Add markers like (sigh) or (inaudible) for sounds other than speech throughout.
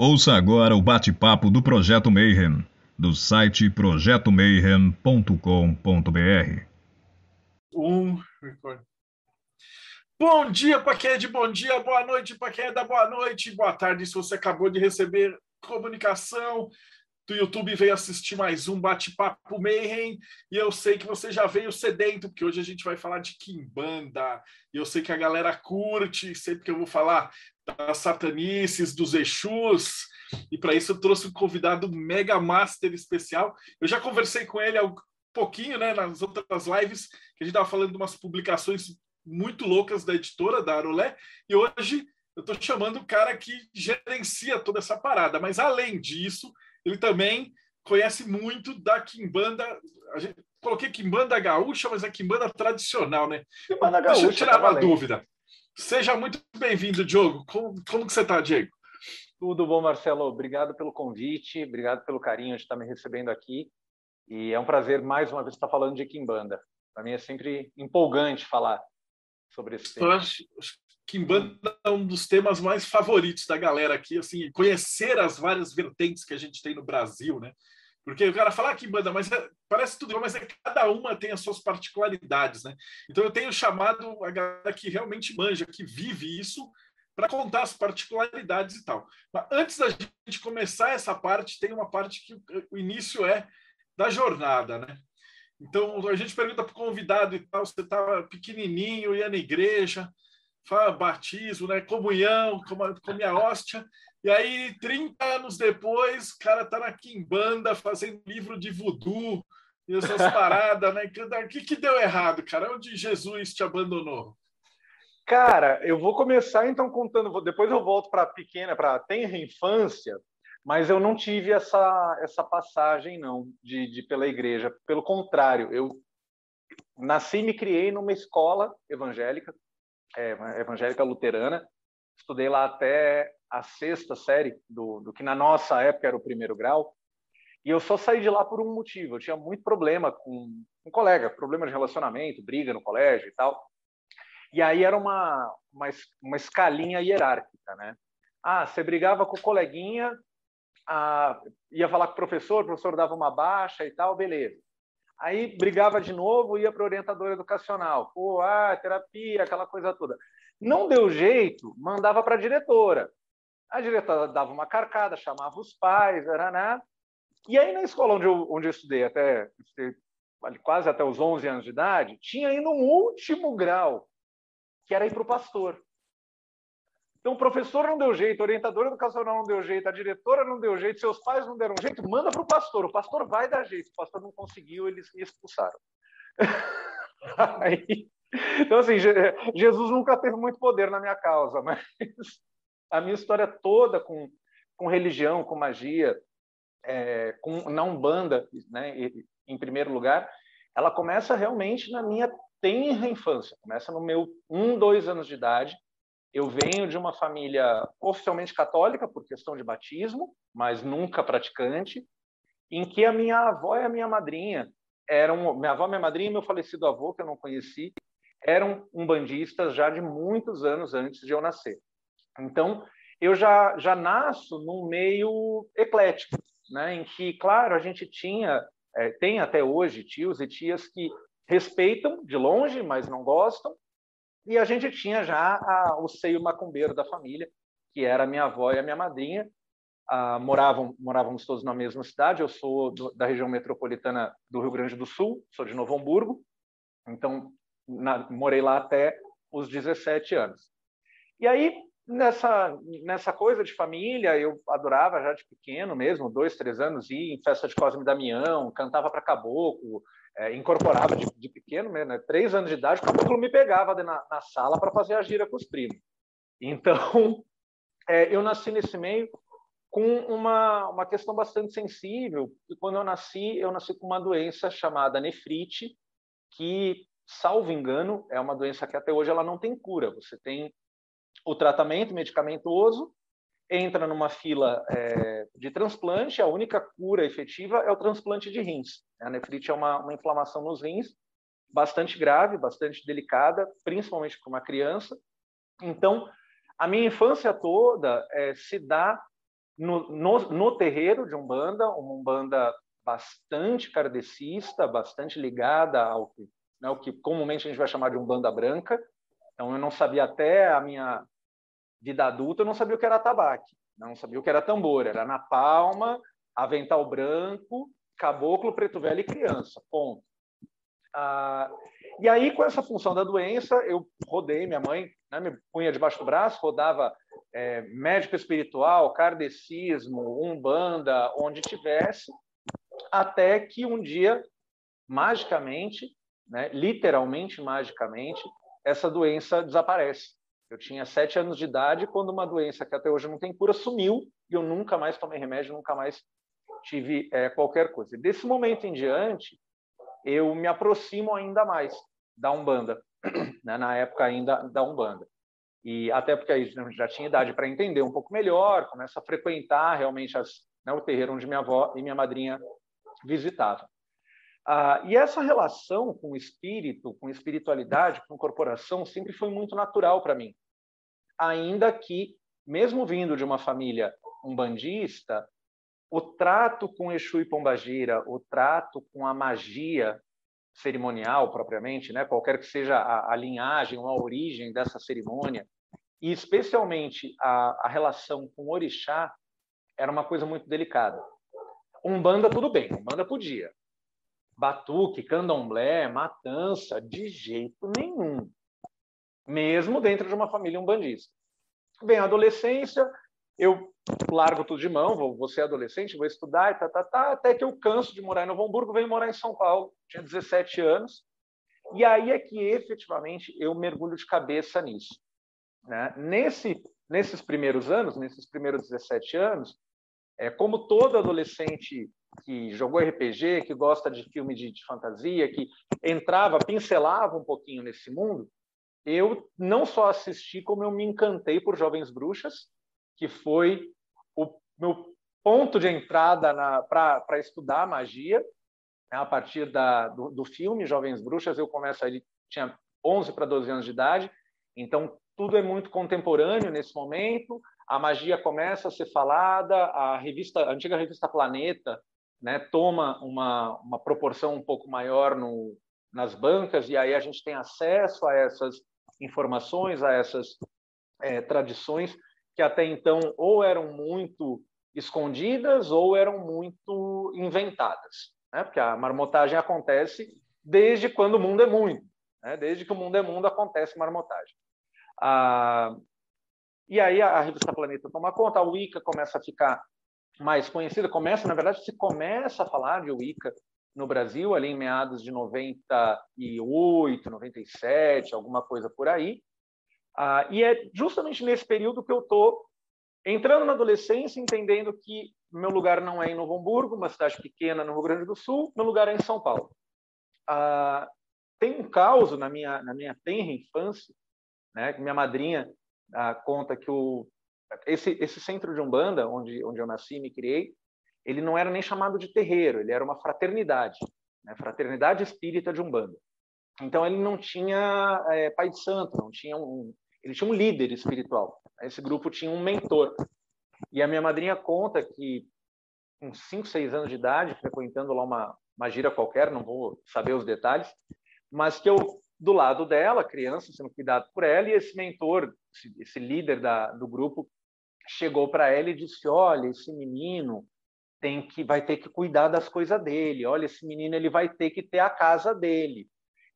Ouça agora o bate-papo do Projeto Mayhem, do site projetomayhem.com.br. Um. Bom dia é de bom dia, boa noite para quem é boa noite, boa tarde se você acabou de receber comunicação do YouTube veio assistir mais um bate-papo Mayhem e eu sei que você já veio sedento, porque hoje a gente vai falar de Kimbanda e eu sei que a galera curte, sempre que eu vou falar das satanices, dos Exus, e para isso eu trouxe um convidado mega master especial. Eu já conversei com ele há um pouquinho, né, nas outras lives, que a gente estava falando de umas publicações muito loucas da editora, da Arolé, e hoje eu estou chamando o cara que gerencia toda essa parada, mas além disso ele também conhece muito da quimbanda. A gente, coloquei quimbanda gaúcha, mas é quimbanda tradicional, né? Quimbanda gaúcha. Deixa eu tirar tá uma dúvida. Seja muito bem-vindo, Diogo. Como, como que você está, Diego? Tudo bom, Marcelo. Obrigado pelo convite, obrigado pelo carinho de estar me recebendo aqui. E é um prazer, mais uma vez, estar falando de Kimbanda. Para mim é sempre empolgante falar sobre esse tema. Eu acho, Kimbanda é um dos temas mais favoritos da galera aqui, assim, conhecer as várias vertentes que a gente tem no Brasil, né? Porque o cara fala ah, Kimbanda, mas é, parece tudo igual, mas é, cada uma tem as suas particularidades, né? Então eu tenho chamado a galera que realmente manja, que vive isso, para contar as particularidades e tal. Mas antes da gente começar essa parte, tem uma parte que o início é da jornada, né? Então a gente pergunta para o convidado e tal, você estava pequenininho, ia na igreja, fala batismo, né? comunhão, come a hóstia. E aí, 30 anos depois, o cara tá na Kimbanda fazendo livro de voodoo e essas (laughs) paradas, né? O que, que deu errado, cara? Onde Jesus te abandonou? Cara, eu vou começar então contando, depois eu volto para pequena, para tenra infância, mas eu não tive essa, essa passagem não de, de pela igreja. Pelo contrário, eu nasci e me criei numa escola evangélica, é, evangélica luterana. Estudei lá até a sexta série, do, do que na nossa época era o primeiro grau. E eu só saí de lá por um motivo. Eu tinha muito problema com um colega, problema de relacionamento, briga no colégio e tal. E aí era uma, uma, uma escalinha hierárquica, né? Ah, você brigava com o coleguinha, ah, ia falar com o professor, o professor dava uma baixa e tal, beleza. Aí brigava de novo, ia para o orientador educacional. Pô, ah, terapia, aquela coisa toda. Não deu jeito, mandava para a diretora. A diretora dava uma carcada, chamava os pais, era nada. E aí na escola onde eu, onde eu estudei, até quase até os 11 anos de idade, tinha ainda um último grau, que era ir para o pastor. Então, o professor não deu jeito, o orientador educacional não deu jeito, a diretora não deu jeito, seus pais não deram jeito, manda para o pastor. O pastor vai dar jeito. O pastor não conseguiu, eles me expulsaram. (laughs) Aí, então, assim, Jesus nunca teve muito poder na minha causa, mas a minha história toda com, com religião, com magia, é, com na Umbanda, né, em primeiro lugar, ela começa realmente na minha tenra infância. Começa no meu um, dois anos de idade, eu venho de uma família oficialmente católica por questão de batismo, mas nunca praticante, em que a minha avó e a minha madrinha eram minha avó, minha madrinha e meu falecido avô que eu não conheci eram umbandistas já de muitos anos antes de eu nascer. Então eu já já nasço num meio eclético, né? Em que claro a gente tinha é, tem até hoje tios e tias que respeitam de longe, mas não gostam, e a gente tinha já a, o seio macumbeiro da família, que era a minha avó e a minha madrinha. Ah, moravam, morávamos todos na mesma cidade. Eu sou do, da região metropolitana do Rio Grande do Sul, sou de Novo Hamburgo. Então, na, morei lá até os 17 anos. E aí, nessa, nessa coisa de família, eu adorava já de pequeno mesmo, dois, três anos, ir em festa de Cosme e Damião, cantava para caboclo, é, incorporava de, de, pequeno, né, três anos de idade, o caboclo me pegava na, na sala para fazer a gira com os primos. Então, (laughs) é, eu nasci nesse meio com uma, uma questão bastante sensível, e quando eu nasci, eu nasci com uma doença chamada nefrite, que, salvo engano, é uma doença que até hoje ela não tem cura. Você tem o tratamento medicamentoso, entra numa fila é, de transplante, a única cura efetiva é o transplante de rins. A nefrite é uma, uma inflamação nos rins, bastante grave, bastante delicada, principalmente para uma criança. Então, a minha infância toda é, se dá no, no, no terreiro de Umbanda, uma Umbanda bastante kardecista, bastante ligada ao que, né, o que comumente a gente vai chamar de Umbanda branca. Então, eu não sabia até a minha vida adulta, eu não sabia o que era tabaque, não sabia o que era tambor, era na palma, avental branco, caboclo, preto velho e criança, ponto. Ah, e aí, com essa função da doença, eu rodei, minha mãe né, me punha debaixo do braço, rodava é, médico espiritual, kardecismo, umbanda, onde tivesse, até que um dia, magicamente, né, literalmente magicamente, essa doença desaparece. Eu tinha sete anos de idade quando uma doença que até hoje não tem cura sumiu e eu nunca mais tomei remédio, nunca mais tive é, qualquer coisa. E desse momento em diante, eu me aproximo ainda mais da Umbanda, (clears throat) né? na época ainda da Umbanda. E até porque aí já tinha idade para entender um pouco melhor, começa a frequentar realmente as, né, o terreiro onde minha avó e minha madrinha visitavam. Ah, e essa relação com o espírito, com espiritualidade, com corporação, sempre foi muito natural para mim. Ainda que, mesmo vindo de uma família umbandista, o trato com Exu e Pombagira, o trato com a magia cerimonial propriamente, né, qualquer que seja a, a linhagem ou a origem dessa cerimônia, e especialmente a, a relação com o orixá, era uma coisa muito delicada. Umbanda, tudo bem, Umbanda podia batuque, candomblé, matança, de jeito nenhum. Mesmo dentro de uma família umbandista. Vem a adolescência, eu largo tudo de mão, vou, vou ser adolescente, vou estudar, tá, tá, tá, até que eu canso de morar em Novo Hamburgo, venho morar em São Paulo, tinha 17 anos, e aí é que efetivamente eu mergulho de cabeça nisso. Né? Nesse, nesses primeiros anos, nesses primeiros 17 anos, é, como todo adolescente que jogou RPG, que gosta de filme de, de, fantasia, que entrava, pincelava um pouquinho nesse mundo, eu não só assisti, como eu me encantei por Jovens Bruxas, que foi o meu ponto de entrada para estudar magia. Né? A partir da, do, do, filme Jovens Bruxas, eu começo ali, tinha 11 para 12 anos de idade, então tudo é muito contemporâneo nesse momento. A magia começa a ser falada, a revista, a antiga revista Planeta né, toma uma, uma proporção um pouco maior no, nas bancas, e aí a gente tem acesso a essas informações, a essas é, tradições que até então ou eram muito escondidas ou eram muito inventadas, né? porque a marmotagem acontece desde quando o mundo é mundo, né? desde que o mundo é mundo acontece marmotagem. Ah, e aí a, revista Planeta toma conta, a Wicca começa a ficar mais conhecida, começa, na verdade, se começa a falar de Wicca no Brasil, ali em meados de 98, 97, alguma coisa por aí. Ah, e é justamente nesse período que eu estou entrando na adolescência, entendendo que meu lugar não é em Novo Hamburgo, uma cidade pequena no Rio Grande do Sul, meu lugar é em São Paulo. Ah, tem um caos na minha, na minha tenra infância, né, que minha madrinha ah, conta que o esse, esse centro de Umbanda, onde, onde eu nasci e me criei, ele não era nem chamado de terreiro, ele era uma fraternidade, né? fraternidade espírita de Umbanda. Então ele não tinha é, pai de santo, não tinha um, ele tinha um líder espiritual. Esse grupo tinha um mentor. E a minha madrinha conta que com 5, 6 anos de idade, frequentando lá uma, uma gira qualquer, não vou saber os detalhes, mas que eu do lado dela, criança sendo cuidado por ela, e esse mentor, esse, esse líder da, do grupo, chegou para ela e disse: "Olha, esse menino tem que vai ter que cuidar das coisas dele. Olha, esse menino ele vai ter que ter a casa dele."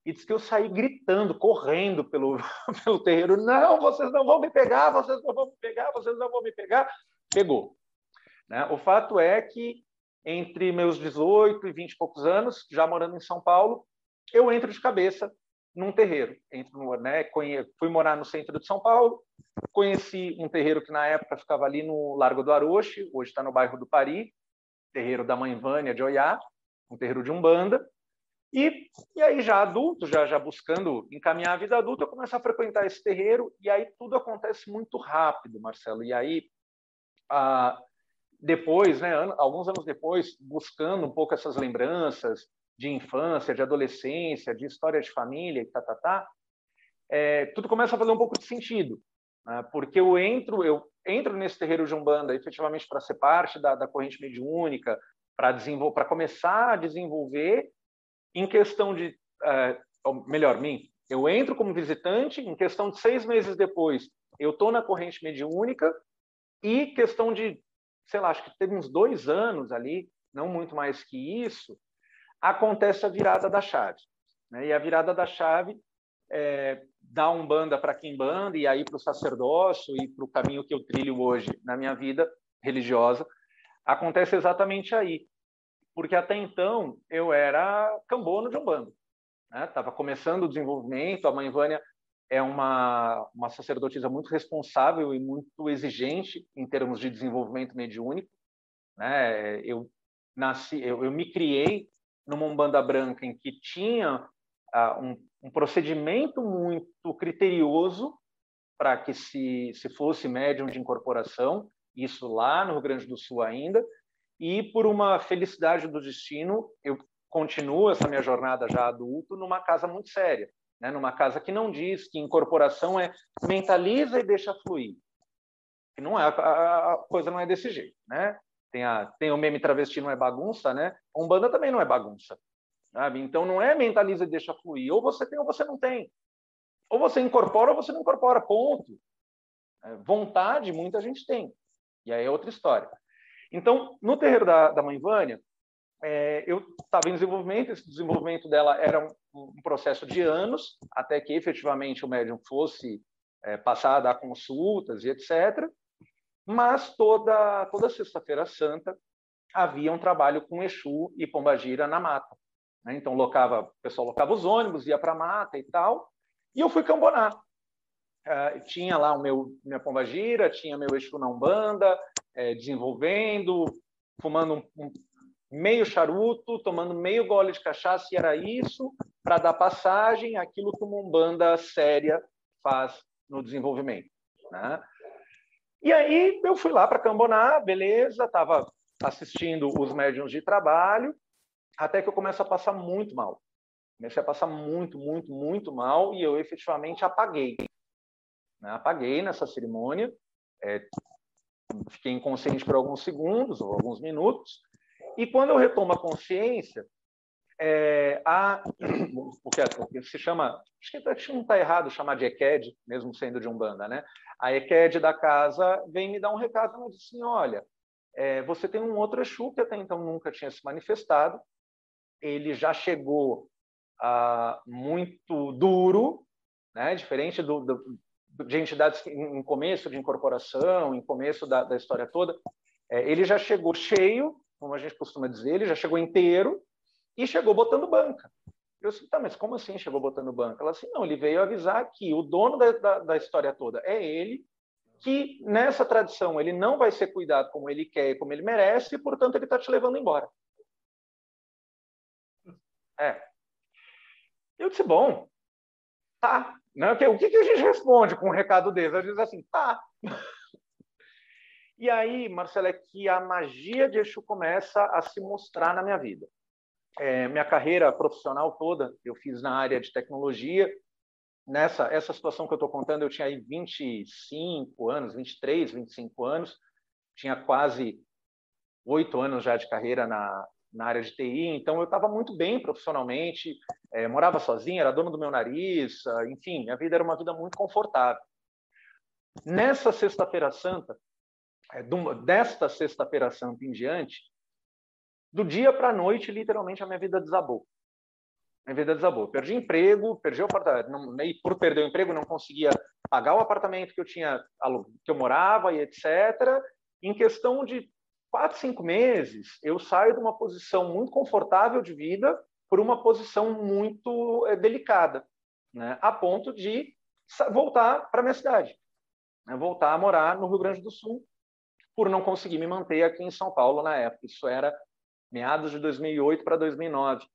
E disse que eu saí gritando, correndo pelo, (laughs) pelo terreiro: Não, vocês não vão me pegar, vocês não vão me pegar, vocês não vão me pegar. Pegou. Né? O fato é que entre meus 18 e 20 e poucos anos, já morando em São Paulo, eu entro de cabeça num terreiro. Entro, né, fui morar no centro de São Paulo, conheci um terreiro que na época ficava ali no Largo do Aroche, hoje está no bairro do Pari, terreiro da mãe Vânia de Oiá, um terreiro de Umbanda. E, e aí, já adulto, já, já buscando encaminhar a vida adulta, eu começo a frequentar esse terreiro e aí tudo acontece muito rápido, Marcelo. E aí, ah, depois, né, alguns anos depois, buscando um pouco essas lembranças, de infância, de adolescência, de história de família, tá, tá, tá, é, tudo começa a fazer um pouco de sentido, né? porque eu entro, eu entro nesse terreiro de Umbanda efetivamente para ser parte da, da corrente mediúnica, para desenvolver, para começar a desenvolver em questão de, uh, melhor, mim, eu entro como visitante, em questão de seis meses depois, eu estou na corrente mediúnica e questão de, sei lá, acho que teve uns dois anos ali, não muito mais que isso, acontece a virada da chave. Né? E a virada da chave é, da Umbanda para banda e aí para o sacerdócio e para o caminho que eu trilho hoje na minha vida religiosa, acontece exatamente aí. Porque até então eu era cambono de Umbanda. Estava né? começando o desenvolvimento, a mãe Vânia é uma, uma sacerdotisa muito responsável e muito exigente em termos de desenvolvimento mediúnico. Né? Eu nasci, eu, eu me criei numa Umbanda branca em que tinha uh, um, um, procedimento muito criterioso para que se, se fosse médium de incorporação, isso lá no Rio Grande do Sul ainda, e por uma felicidade do destino, eu continuo essa minha jornada já adulto numa casa muito séria, né? numa casa que não diz que incorporação é mentaliza e deixa fluir. Que não é a, a coisa não é desse jeito, né? Tem, a, tem o meme travesti não é bagunça, né? Umbanda também não é bagunça. Sabe? Então não é mentaliza e deixa fluir. Ou você tem ou você não tem. Ou você incorpora ou você não incorpora, ponto. É, vontade muita gente tem. E aí é outra história. Então, no terreiro da, da Mãe Vânia, é, eu estava em desenvolvimento, esse desenvolvimento dela era um, um, processo de anos, até que efetivamente o médium fosse é, passar a dar consultas e etc. Mas toda, toda Sexta-feira Santa havia um trabalho com Exu e Pombagira na mata. Né? Então, locava, o pessoal locava os ônibus, ia para a mata e tal, e eu fui cambonar. Uh, tinha lá o meu minha pombagira, tinha meu Exu na Umbanda, é, desenvolvendo, fumando um, um, meio charuto, tomando meio gole de cachaça, e era isso para dar passagem àquilo que uma Umbanda séria faz no desenvolvimento. Né? E aí eu fui lá para Camboná, beleza, estava assistindo os médiums de trabalho, até que eu começo a passar muito mal. Comecei a passar muito, muito, muito mal e eu efetivamente apaguei. Né? Apaguei nessa cerimônia, é, fiquei inconsciente por alguns segundos ou alguns minutos, e quando eu retomo a consciência, é, a, (clears throat) o que se chama, acho que não está errado chamar de EQED, mesmo sendo de Umbanda, né? A EQED da casa vem me dar um recado, ela diz assim, olha, é, você tem um outro Exu que até então nunca tinha se manifestado, ele já chegou ah, muito duro, né? diferente do, do, de entidades em começo de incorporação, em começo da, da história toda, é, ele já chegou cheio, como a gente costuma dizer, ele já chegou inteiro e chegou botando banca. Eu disse, tá, mas como assim chegou botando banca? Ela disse, não, ele veio avisar que o dono da, da, da história toda é ele, que nessa tradição ele não vai ser cuidado como ele quer e como ele merece, e, portanto, ele está te levando embora. É. Eu disse, bom, tá. Né? O que, que a gente responde com um recado desse? A gente diz assim, tá. (laughs) E aí, Marcelo, é que a magia de Exu começa a se mostrar na minha vida. É, minha carreira profissional toda, eu fiz na área de tecnologia. Nessa essa situação que eu estou contando, eu tinha aí 25 anos, 23, 25 anos. Tinha quase oito anos já de carreira na, na área de TI, então eu estava muito bem profissionalmente, é, morava sozinho, era dono do meu nariz, ah, enfim, minha vida era uma vida muito confortável. Nessa Sexta-feira Santa, é, desta Sexta-feira Santa em diante, do dia para a noite, literalmente, a minha vida desabou. Minha vida desabou. Perdi emprego, perdi o apartamento, não, e por perder o emprego não conseguia pagar o apartamento que eu tinha, que eu morava e etc. Em questão de quatro, cinco meses, eu saio de uma posição muito confortável de vida por uma posição muito é, delicada, né? a ponto de voltar para minha cidade, né? voltar a morar no Rio Grande do Sul, por não conseguir me manter aqui em São Paulo na época. Isso era meados de 2008 para 2009.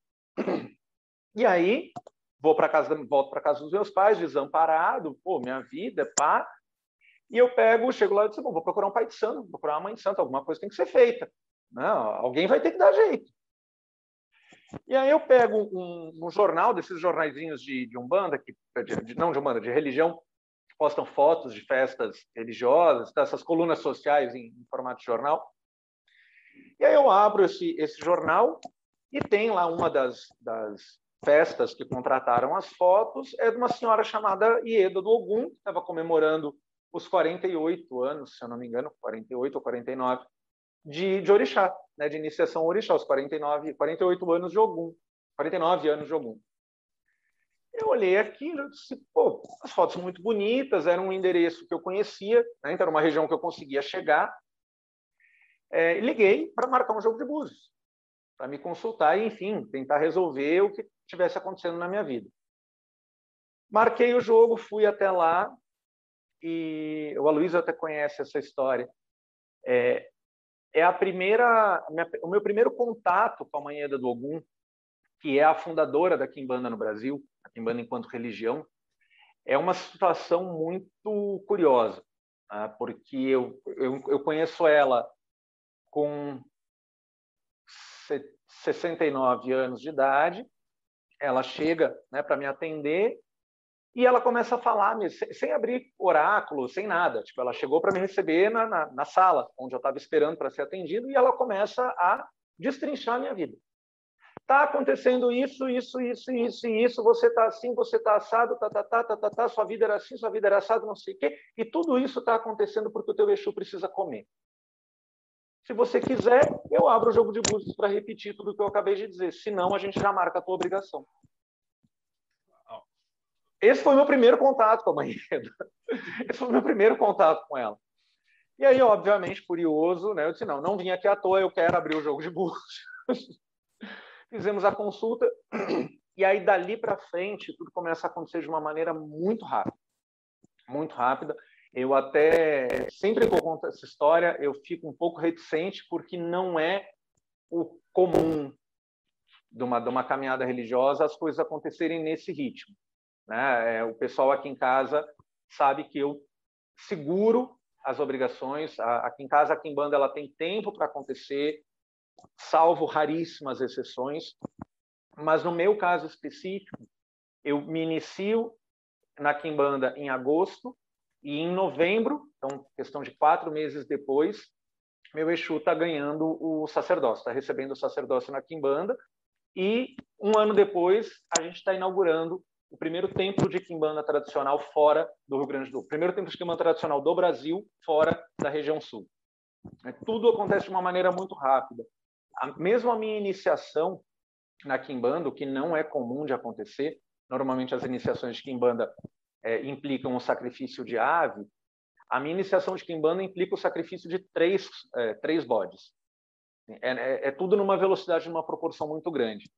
E aí vou para casa, volto para casa dos meus pais, desamparado, pô, minha vida, pá, e eu pego, chego lá e digo, bom, vou procurar um pai de santo, vou procurar uma mãe de santo, alguma coisa tem que ser feita. Não, alguém vai ter que dar jeito. E aí eu pego um, um jornal, desses jornaizinhos de, de Umbanda, que, de, não de Umbanda, de religião, postam fotos de festas religiosas, tá? essas colunas sociais em, em, formato de jornal. E aí eu abro esse, esse jornal e tem lá uma das, das festas que contrataram as fotos, é de uma senhora chamada Ieda do Ogum, que estava comemorando os 48 anos, se eu não me engano, 48 ou 49, de, de orixá, né, de iniciação orixá, os 49, 48 anos de Ogum, 49 anos de Ogum. Eu olhei aquilo e disse, pô, as fotos muito bonitas, era um endereço que eu conhecia, né, então era uma região que eu conseguia chegar. É, liguei para marcar um jogo de búzios, para me consultar e, enfim, tentar resolver o que estivesse acontecendo na minha vida. Marquei o jogo, fui até lá e o Aloysio até conhece essa história. É, é a primeira, o meu primeiro contato com a Manheda do Ogum, que é a fundadora da Kimbanda no Brasil, a Kimbanda enquanto religião, é uma situação muito curiosa, né? porque eu, eu, eu conheço ela com 69 anos de idade, ela chega né, para me atender e ela começa a falar, sem abrir oráculo, sem nada. Tipo, ela chegou para me receber na, na, na, sala, onde eu estava esperando para ser atendido, e ela começa a destrinchar a minha vida. Está acontecendo isso, isso, isso, isso isso, você está assim, você está assado, tá, tá, tá, tá, tá, tá, sua vida era assim, sua vida era assado, não sei o quê. E tudo isso está acontecendo porque o teu Exu precisa comer. Se você quiser, eu abro o jogo de búzios para repetir tudo o que eu acabei de dizer. Se não, a gente já marca a tua obrigação. Esse foi meu primeiro contato com a Manheda. (laughs) Esse foi meu primeiro contato com ela. E aí, obviamente, curioso, né? Eu disse, não, não vim aqui à toa, eu quero abrir o jogo de burros. (laughs) Fizemos a consulta e aí, dali para frente, tudo começa a acontecer de uma maneira muito rápida. Muito rápida. Eu até, sempre que eu conto essa história, eu fico um pouco reticente porque não é o comum de uma, de uma caminhada religiosa as coisas acontecerem nesse ritmo. Né? É, o pessoal aqui em casa sabe que eu seguro as obrigações. Aqui em casa, aqui em banda, ela tem tempo para acontecer, salvo raríssimas exceções. Mas no meu caso específico, eu me inicio na Kimbanda em agosto e em novembro, então questão de quatro meses depois, meu Exu está ganhando o sacerdócio, está recebendo o sacerdócio na Kimbanda e um ano depois a gente está inaugurando o primeiro templo de quimbanda tradicional fora do Rio Grande do Sul, primeiro templo de quimbanda tradicional do Brasil fora da região sul. É, tudo acontece de uma maneira muito rápida. mesmo a minha iniciação na quimbanda, o que não é comum de acontecer, normalmente as iniciações de quimbanda é, implicam o sacrifício de ave, a minha iniciação de quimbanda implica o sacrifício de três, é, três bodes. É, é, é tudo numa velocidade, numa proporção muito grande.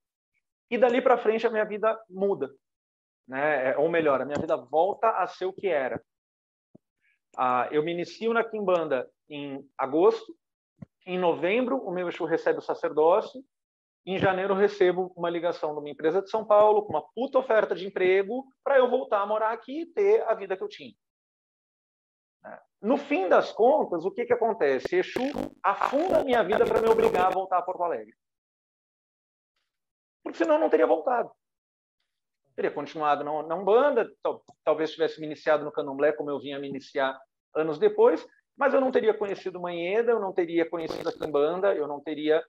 E dali para frente a minha vida muda né? É, ou melhor, a minha vida volta a ser o que era. Ah, eu me inicio na Kimbanda em agosto, em novembro o meu Exu recebe o sacerdócio, em janeiro recebo uma ligação de uma empresa de São Paulo com uma puta oferta de emprego para eu voltar a morar aqui e ter a vida que eu tinha. Né? No fim das contas, o que, que acontece? Exu afunda a minha vida para me obrigar a voltar a Porto Alegre. Porque senão eu não teria voltado teria continuado na, na Umbanda, talvez tivesse me iniciado no Candomblé, como eu vinha me iniciar anos depois, mas eu não teria conhecido Manheda, eu não teria conhecido a Kimbanda, eu não teria,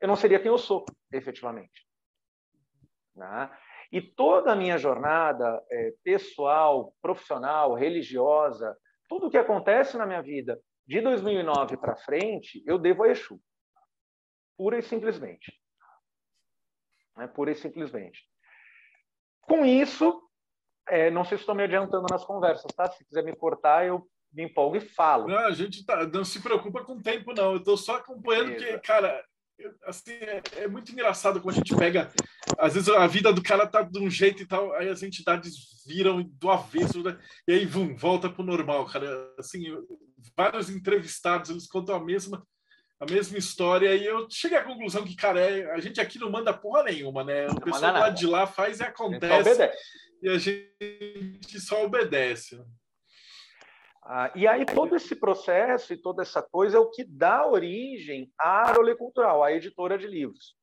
eu não seria quem eu sou, efetivamente. Né? E toda a minha jornada é, pessoal, profissional, religiosa, tudo o que acontece na minha vida de 2009 para frente, eu devo a Exu. Pura e simplesmente. Né? Pura e simplesmente. Com isso, é, não sei se estou me adiantando nas conversas, tá? Se quiser me cortar, eu me empolgo e falo. Não, a gente tá, não se preocupa com o tempo, não. Eu estou só acompanhando, porque, cara, assim, é, é, muito engraçado como a gente pega. Às vezes a vida do cara tá de um jeito e tal, aí as entidades viram do avesso, né? e aí, vum, volta pro normal, cara. Assim, vários entrevistados, eles contam a mesma a mesma história e eu cheguei à conclusão que, cara, é, a gente aqui não manda porra nenhuma, né? O pessoal lá de lá faz e acontece a e a gente só obedece. Ah, e aí todo esse processo e toda essa coisa é o que dá origem à Arole Cultural, à editora de livros.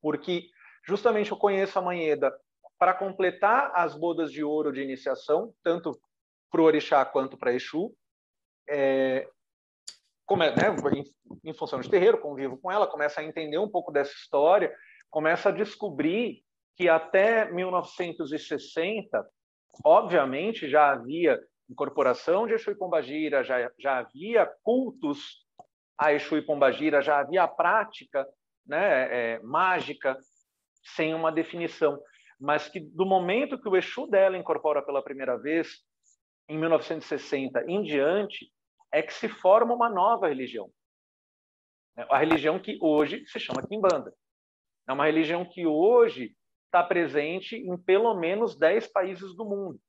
Porque justamente eu conheço a Manheda para completar as bodas de ouro de iniciação, tanto para o orixá quanto para Exu. É, como é, né, em, em função de terreiro, convivo com ela, começa a entender um pouco dessa história, começa a descobrir que até 1960, obviamente, já havia incorporação de Exu e Pombagira, já, já havia cultos a Exu e Pombagira, já havia a prática né, é, mágica sem uma definição, mas que do momento que o Exu dela incorpora pela primeira vez, em 1960 em diante, é que se forma uma nova religião. A religião que hoje se chama Kimbanda. É uma religião que hoje está presente em pelo menos 10 países do mundo.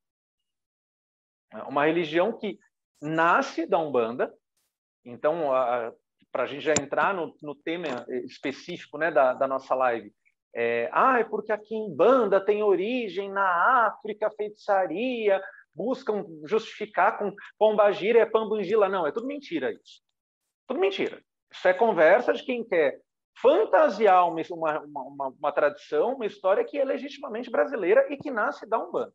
É uma religião que nasce da Umbanda. Então, para a gente já entrar no, no tema específico né, da, da nossa live, é, ah, é porque aqui em Banda tem origem na África, feitiçaria, buscam justificar com pombagira é pambangila. Não, é tudo mentira isso. Tudo mentira. Isso é conversa de quem quer fantasiar uma, uma, uma, uma tradição, uma história que é legitimamente brasileira e que nasce da Umbanda.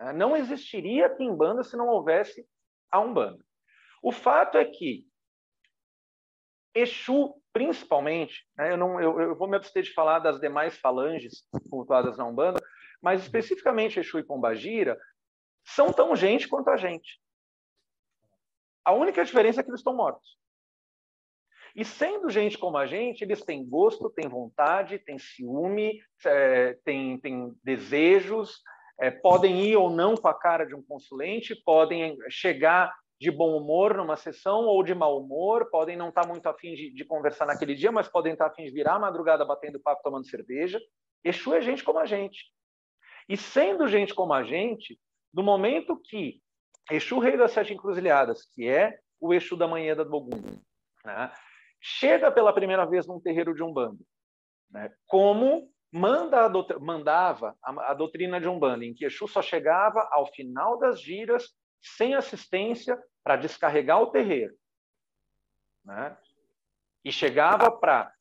É, não existiria Kimbanda se não houvesse a Umbanda. O fato é que Exu, principalmente, né, eu, não, eu, eu, vou me abster de falar das demais falanges cultuadas na Umbanda, mas especificamente Exu e Pombagira são tão gente quanto a gente. A única diferença é que eles estão mortos. E sendo gente como a gente, eles têm gosto, têm vontade, têm ciúme, é, têm, têm desejos, é, podem ir ou não com a cara de um consulente, podem chegar de bom humor numa sessão ou de mau humor, podem não estar muito afim de, de conversar naquele dia, mas podem estar afim de virar a madrugada batendo papo, tomando cerveja. Exu é gente como a gente. E sendo gente como a gente, no momento que Exu, rei das sete encruzilhadas, que é o Exu da manhã da Bogum, né, chega pela primeira vez num terreiro de Umbanda, né, como manda a mandava a, a, doutrina de Umbanda, em que Exu só chegava ao final das giras, sem assistência, para descarregar o terreiro. Né? E chegava para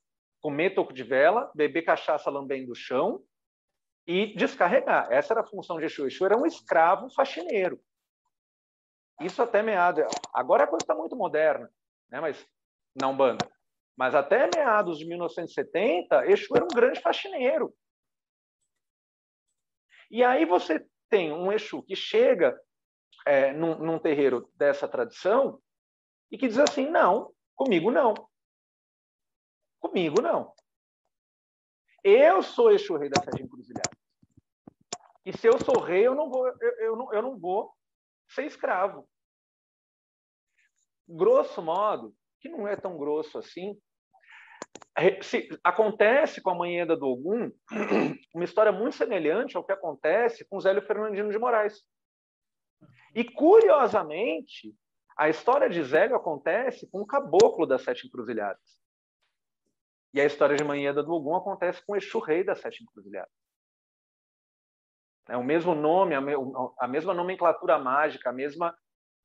comer toco de vela, beber cachaça lambendo o chão e descarregar. Essa era a função de Exu. Exu era um escravo faxineiro. Isso até meado. Agora a coisa está muito moderna, né? mas na Umbanda. Mas até meados de 1970, Exu era um grande faxineiro. E aí você tem um Exu que chega é, num, num terreiro dessa tradição e que diz assim: não, comigo não. Comigo não. Eu sou Exu Rei da Sete Encruzilhadas. E se eu sou rei, eu não vou, eu, eu, não, eu não vou ser escravo. Grosso modo, que não é tão grosso assim, se, acontece com a Manheda do Ogum (clears throat) uma história muito semelhante ao que acontece com Zélio Fernandino de Moraes. E, curiosamente, a história de Zélio acontece com o caboclo das Sete Encruzilhadas. E a história de Manheda do Ogum acontece com o Exu Rei das Sete Encruzilhadas. É o mesmo nome, a mesma nomenclatura mágica, a mesma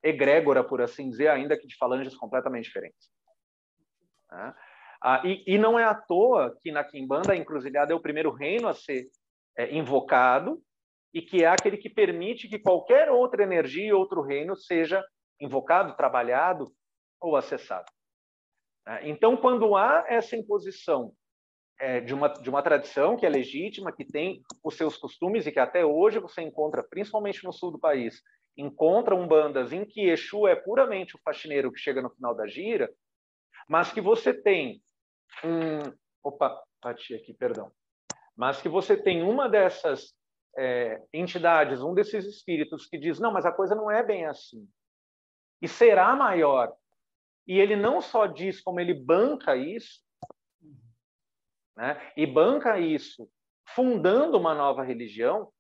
egrégora, por assim dizer, ainda que de falanges completamente diferentes. Né? Ah, e, e, não é à toa que na Quimbanda a encruzilhada é o primeiro reino a ser é, invocado e que é aquele que permite que qualquer outra energia outro reino seja invocado, trabalhado ou acessado. É, então, quando há essa imposição é, de, uma, de uma tradição que é legítima, que tem os seus costumes e que até hoje você encontra, principalmente no sul do país, encontra umbandas em que Exu é puramente o faxineiro que chega no final da gira, mas que você tem um... Opa, bati aqui, perdão. Mas que você tem uma dessas é, entidades, um desses espíritos que diz, não, mas a coisa não é bem assim. E será maior. E ele não só diz como ele banca isso, né? e banca isso fundando uma nova religião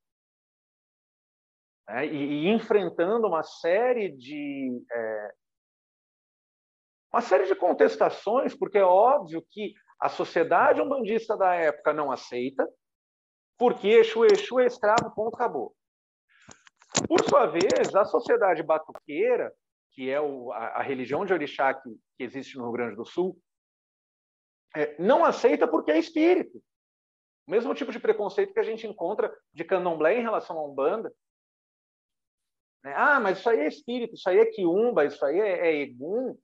né? e, e, enfrentando uma série de é, uma série de contestações, porque é óbvio que a sociedade umbandista da época não aceita, porque Exu, Exu é escravo, ponto, acabou. Por sua vez, a sociedade batuqueira, que é o, a, a, religião de orixá que, que existe no Rio Grande do Sul, é, não aceita porque é espírito. O mesmo tipo de preconceito que a gente encontra de candomblé em relação a Umbanda. Né? Ah, mas isso aí é espírito, isso aí é quiumba, isso aí é, é egum,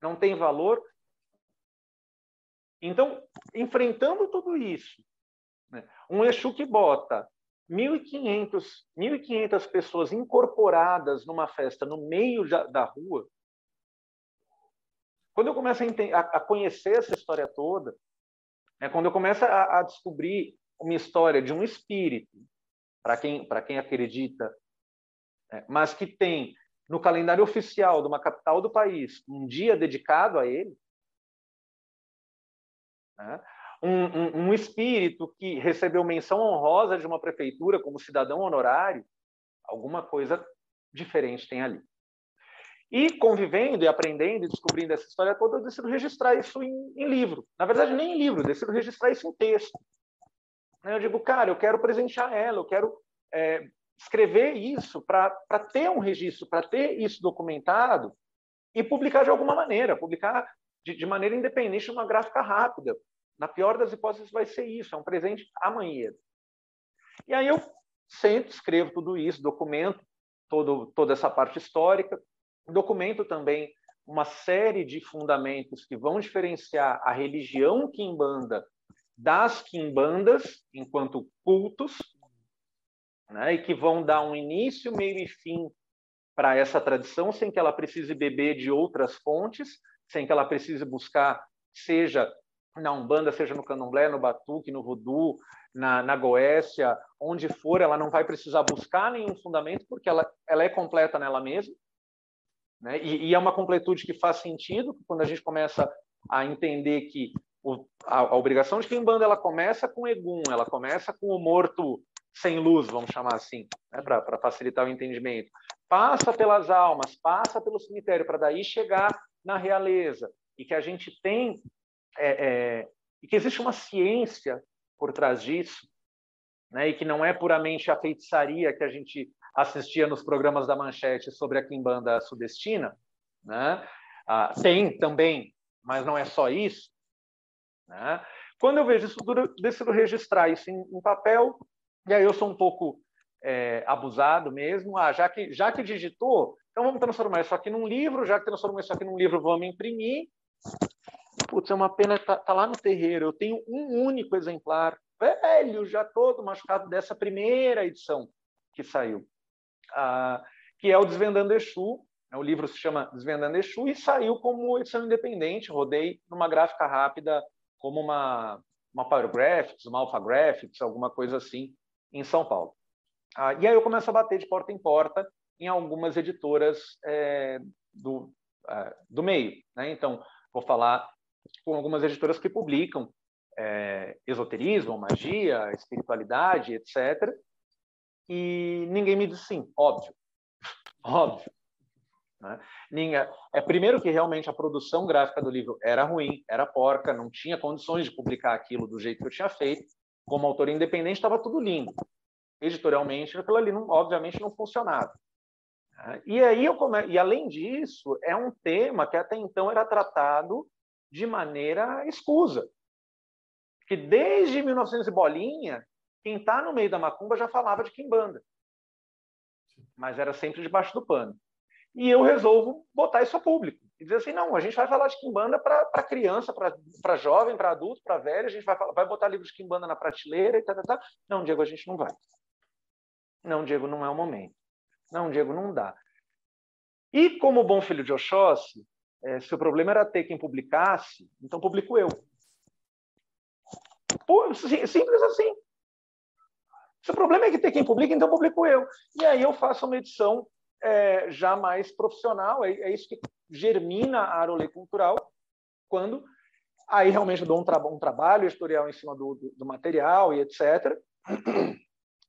não tem valor. Então, enfrentando tudo isso, né? um Exu que bota 1.500, 1.500 pessoas incorporadas numa festa no meio da rua, quando eu começo a, a conhecer essa história toda, né, quando eu começo a, a descobrir uma história de um espírito, para quem, quem acredita, né, mas que tem no calendário oficial de uma capital do país um dia dedicado a ele, né, um, um, um espírito que recebeu menção honrosa de uma prefeitura como cidadão honorário, alguma coisa diferente tem ali. E convivendo e aprendendo e descobrindo essa história toda, eu decido registrar isso em, em livro. Na verdade, nem em livro, eu decido registrar isso em texto. Eu digo, cara, eu quero presentear ela, eu quero é, escrever isso para ter um registro, para ter isso documentado e publicar de alguma maneira, publicar de, de maneira independente uma gráfica rápida. Na pior das hipóteses, vai ser isso, é um presente amanhã. E aí eu sento, escrevo tudo isso, documento todo, toda essa parte histórica, documento também uma série de fundamentos que vão diferenciar a religião quimbanda das quimbandas enquanto cultos, né, e que vão dar um início, meio e fim para essa tradição, sem que ela precise beber de outras fontes, sem que ela precise buscar, seja na Umbanda, seja no Candomblé, no Batuque, no Voodoo, na, na Goécia, onde for, ela não vai precisar buscar nenhum fundamento, porque ela, ela é completa nela mesma. Né? E, e, é uma completude que faz sentido quando a gente começa a entender que o, a, a, obrigação de Kimbanda ela começa com Egum, ela começa com o morto sem luz, vamos chamar assim, né? para facilitar o entendimento. Passa pelas almas, passa pelo cemitério, para daí chegar na realeza. E que a gente tem, é, é, e que existe uma ciência por trás disso, né? e que não é puramente a feitiçaria que a gente assistia nos programas da Manchete sobre a Quimbanda sudestina, né? Ah, tem também, mas não é só isso. Né? Quando eu vejo isso decido registrar isso em, em, papel, e aí eu sou um pouco é, abusado mesmo. Ah, já que, já que digitou, então vamos transformar isso aqui num livro, já que transformou isso aqui num livro, vamos imprimir. Putz, é uma pena, tá, tá lá no terreiro, eu tenho um único exemplar, velho, já todo machucado dessa primeira edição que saiu ah, que é o Desvendando Exu. Né? O livro se chama Desvendando Exu e saiu como edição independente. Rodei numa gráfica rápida, como uma, uma Power Graphics, uma Alpha Graphics, alguma coisa assim, em São Paulo. Ah, e aí eu começo a bater de porta em porta em algumas editoras é, do, é, do meio. Né? Então, vou falar com algumas editoras que publicam é, esoterismo, magia, espiritualidade, etc e ninguém me disse sim, óbvio, (laughs) óbvio. Né? É primeiro que realmente a produção gráfica do livro era ruim, era porca, não tinha condições de publicar aquilo do jeito que eu tinha feito. Como autor independente estava tudo lindo. Editorialmente, aquilo ali não, obviamente não funcionava. Né? E aí eu come... e além disso é um tema que até então era tratado de maneira escusa, que desde 1900 e bolinha quem está no meio da macumba já falava de quimbanda, mas era sempre debaixo do pano. E eu resolvo botar isso a público e dizer assim: não, a gente vai falar de quimbanda para criança, para jovem, para adulto, para velho, a gente vai, vai botar livros de quimbanda na prateleira e tal, tal, tal. Não, Diego, a gente não vai. Não, Diego, não é o momento. Não, Diego, não dá. E como bom filho de Oxóssi, é, se o problema era ter quem publicasse, então publico eu. Pô, simples assim. Se o problema é que tem quem publica, então publico eu. E aí eu faço uma edição é, já mais profissional, é, é, isso que germina a Arolê Cultural, quando aí realmente eu dou um, tra um trabalho editorial em cima do, do, do material e etc.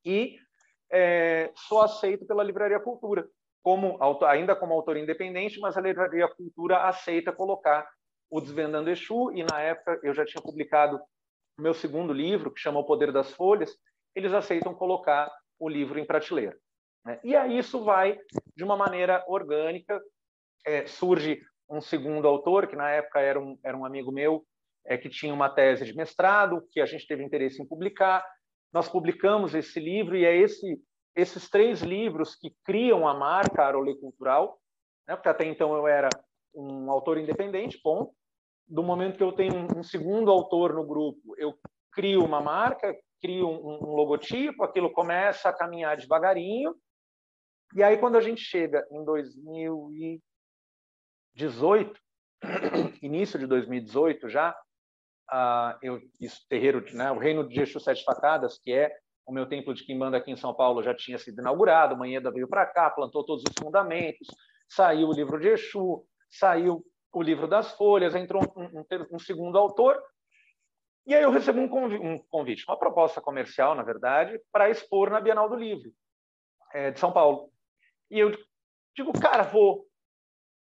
E é, sou aceito pela Livraria Cultura, como ainda como autor independente, mas a Livraria Cultura aceita colocar o Desvendando Exu, e na época eu já tinha publicado meu segundo livro, que chama O Poder das Folhas, eles aceitam colocar o livro em prateleira. Né? E aí isso vai de uma maneira orgânica. É, surge um segundo autor, que na época era um, era um amigo meu, é, que tinha uma tese de mestrado, que a gente teve interesse em publicar. Nós publicamos esse livro e é esse esses três livros que criam a marca Arolê Cultural, né? porque até então eu era um autor independente, ponto. Do momento que eu tenho um, segundo autor no grupo, eu crio uma marca, crio um, um logotipo, aquilo começa a caminhar devagarinho, e aí quando a gente chega em 2018, (clears throat) início de 2018 já, uh, eu, isso, terreiro, né, o Reino de Exu Sete Facadas, que é o meu templo de Quimbanda aqui em São Paulo, já tinha sido inaugurado, Manheda veio para cá, plantou todos os fundamentos, saiu o livro de Exu, saiu o livro das folhas, entrou um, um, um segundo autor, e aí eu recebo um convite, um convite, uma proposta comercial, na verdade, para expor na Bienal do Livro é, de São Paulo. E eu digo, cara, vou,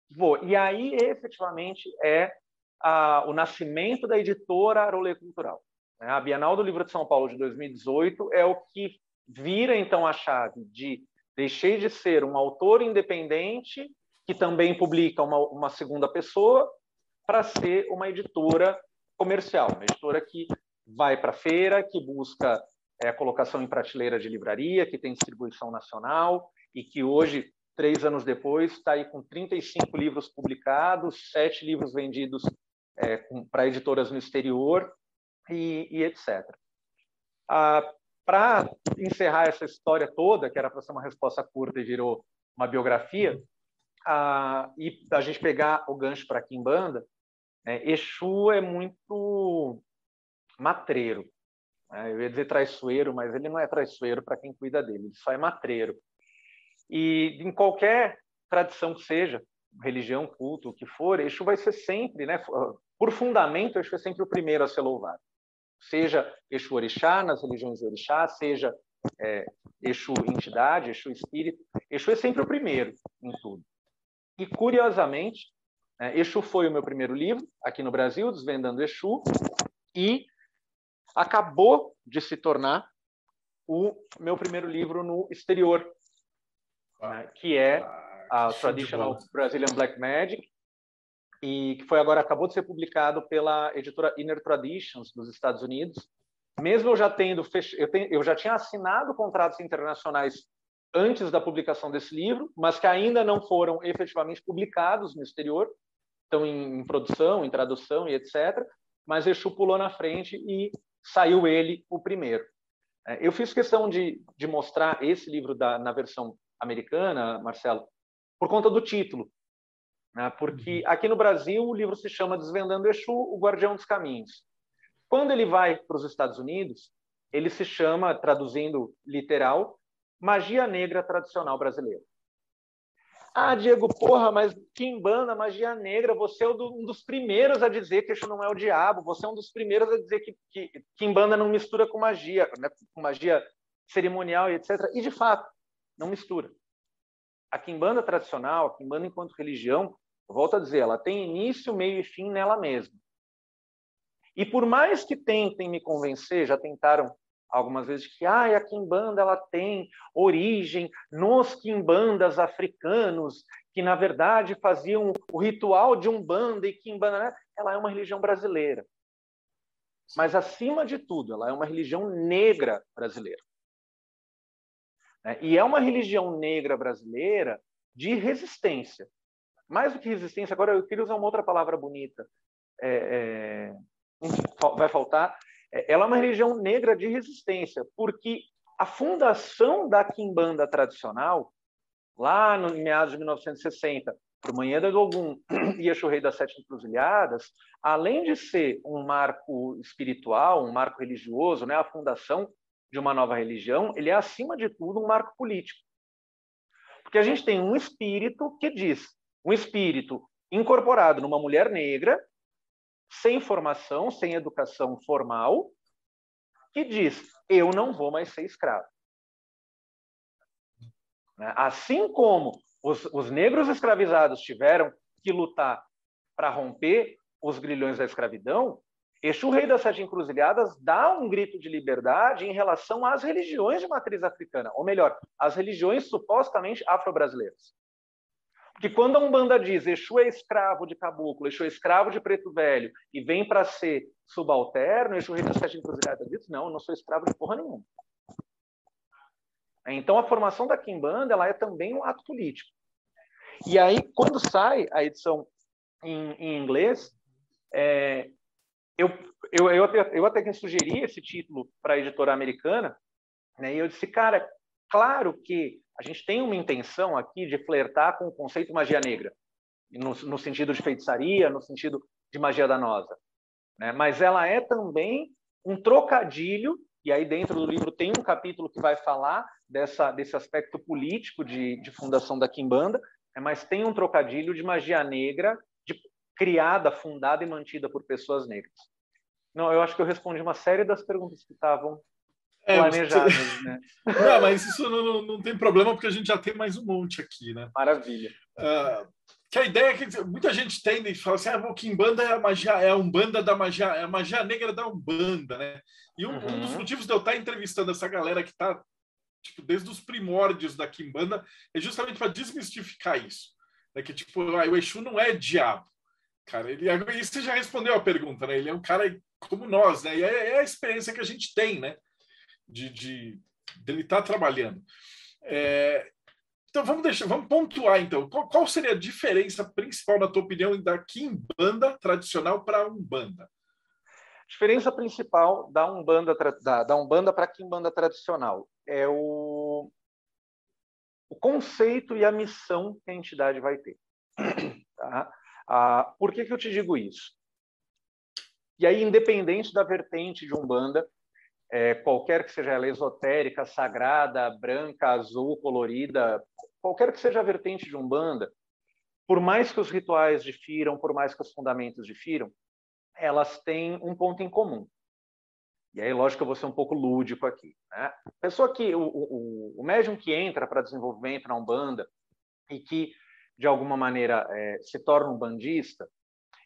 vou. E aí, efetivamente, é a, o nascimento da editora Arolê Cultural. Né? A Bienal do Livro de São Paulo de 2018 é o que vira, então, a chave de deixei de ser um autor independente que também publica uma, uma segunda pessoa para ser uma editora comercial, uma editora que vai para a feira, que busca é, colocação em prateleira de livraria, que tem distribuição nacional e que hoje, três anos depois, está aí com 35 livros publicados, sete livros vendidos é, para editoras no exterior e, e etc. Ah, para encerrar essa história toda, que era para ser uma resposta curta e virou uma biografia, a, e a gente pegar o gancho para Kimbanda, é, Exu é muito matreiro. Né? Eu ia dizer traiçoeiro, mas ele não é traiçoeiro para quem cuida dele, ele só é matreiro. E em qualquer tradição que seja, religião, culto, o que for, Exu vai ser sempre, né, por fundamento, Exu é sempre o primeiro a ser louvado. Seja Exu Orixá, nas religiões de Orixá, seja é, Exu entidade, Exu espírito, Exu é sempre o primeiro em tudo. E, curiosamente, é, Exu foi o meu primeiro livro aqui no Brasil, Desvendando Exu, e acabou de se tornar o meu primeiro livro no exterior, né, que é ah, a Traditional Brazilian Black Magic, e que foi agora acabou de ser publicado pela editora Inner Traditions dos Estados Unidos. Mesmo eu já tendo fech... eu, tenho... eu já tinha assinado contratos internacionais antes da publicação desse livro, mas que ainda não foram efetivamente publicados no exterior, estão em, em produção, em tradução e etc. Mas Exu pulou na frente e saiu ele o primeiro. É, eu fiz questão de, de mostrar esse livro da, na versão americana, Marcelo, por conta do título. Né? Porque uhum. aqui no Brasil o livro se chama Desvendando Exu, o Guardião dos Caminhos. Quando ele vai para os Estados Unidos, ele se chama, traduzindo literal, magia negra tradicional brasileira. Ah, Diego, porra, mas Kimbanda, magia negra, você é um dos primeiros a dizer que isso não é o diabo, você é um dos primeiros a dizer que, que Kimbanda não mistura com magia, né, com magia cerimonial e etc. E, de fato, não mistura. A Kimbanda tradicional, a Kimbanda enquanto religião, volto a dizer, ela tem início, meio e fim nela mesma. E por mais que tentem me convencer, já tentaram algumas vezes que ah, a quimbanda ela tem origem nos quimbandas africanos que na verdade faziam o ritual de umbanda e quimbanda, né? ela é uma religião brasileira. Mas acima de tudo, ela é uma religião negra brasileira. Né? E é uma religião negra brasileira de resistência. Mais do que resistência, agora eu queria usar uma outra palavra bonita. É, é, vai faltar, é, ela é uma religião negra de resistência, porque a fundação da quimbanda tradicional, lá no meados de 1960, para o Manhã do Ogum e Exu Rei das Sete Encruzilhadas, além de ser um marco espiritual, um marco religioso, né, a fundação de uma nova religião, ele é, acima de tudo, um marco político. Porque a gente tem um espírito que diz, um espírito incorporado numa mulher negra, sem formação, sem educação formal, que diz: eu não vou mais ser escravo. Né? Assim como os, os negros escravizados tiveram que lutar para romper os grilhões da escravidão, Exu, rei das sete encruzilhadas, dá um grito de liberdade em relação às religiões de matriz africana, ou melhor, às religiões supostamente afro-brasileiras. Porque quando a Umbanda diz Exu é escravo de caboclo, Exu é escravo de preto velho e vem para ser subalterno, Exu rei das sete encruzilhadas diz, não, eu não sou escravo de porra nenhuma. Então, a formação da Kimbanda ela é também um ato político. E aí, quando sai a edição em, em inglês, é, eu, eu, eu, até, eu até sugeri esse título para a editora americana, né, e eu disse, cara, claro que a gente tem uma intenção aqui de flertar com o conceito magia negra, no, no sentido de feitiçaria, no sentido de magia danosa. Né? Mas ela é também um trocadilho, e aí dentro do livro tem um capítulo que vai falar dessa, desse aspecto político de, de fundação da Kimbanda, né? mas tem um trocadilho de magia negra criada, fundada e mantida por pessoas negras. Não, eu acho que eu respondi uma série das perguntas que estavam é, planejadas, você... né? (laughs) Não, mas isso não, não, tem problema porque a gente já tem mais um monte aqui, né? Maravilha. Uh, que a ideia é que muita gente tem e fala assim, ah, o Kimbanda é a magia, é a Umbanda da magia, é a magia negra da Umbanda, né? E um, uhum. um dos motivos de eu estar entrevistando essa galera que está tipo, desde os primórdios da Kimbanda é justamente para desmistificar isso. Né? Que tipo, ah, o Exu não é diabo. Cara, ele, e você já respondeu a pergunta, né? Ele é um cara como nós, né? E é, é a experiência que a gente tem, né? De, de estar tá trabalhando. É, então vamos deixar, vamos pontuar então. Qual, qual, seria a diferença principal, na tua opinião, da Kimbanda tradicional para a Umbanda? Diferença principal da Umbanda, da, da Umbanda para a Kimbanda tradicional é o, o conceito e a missão que a entidade vai ter. (clears throat) Tá? Ah, por que, que eu te digo isso? E aí, independente da vertente de Umbanda, é, qualquer que seja ela esotérica, sagrada, branca, azul, colorida, qualquer que seja a vertente de Umbanda, por mais que os rituais difiram, por mais que os fundamentos difiram, elas têm um ponto em comum. E aí, lógico eu vou ser um pouco lúdico aqui. Né? Pessoa que, o, o, o médium que entra para desenvolvimento na Umbanda e que, de alguma maneira, é, se torna um bandista,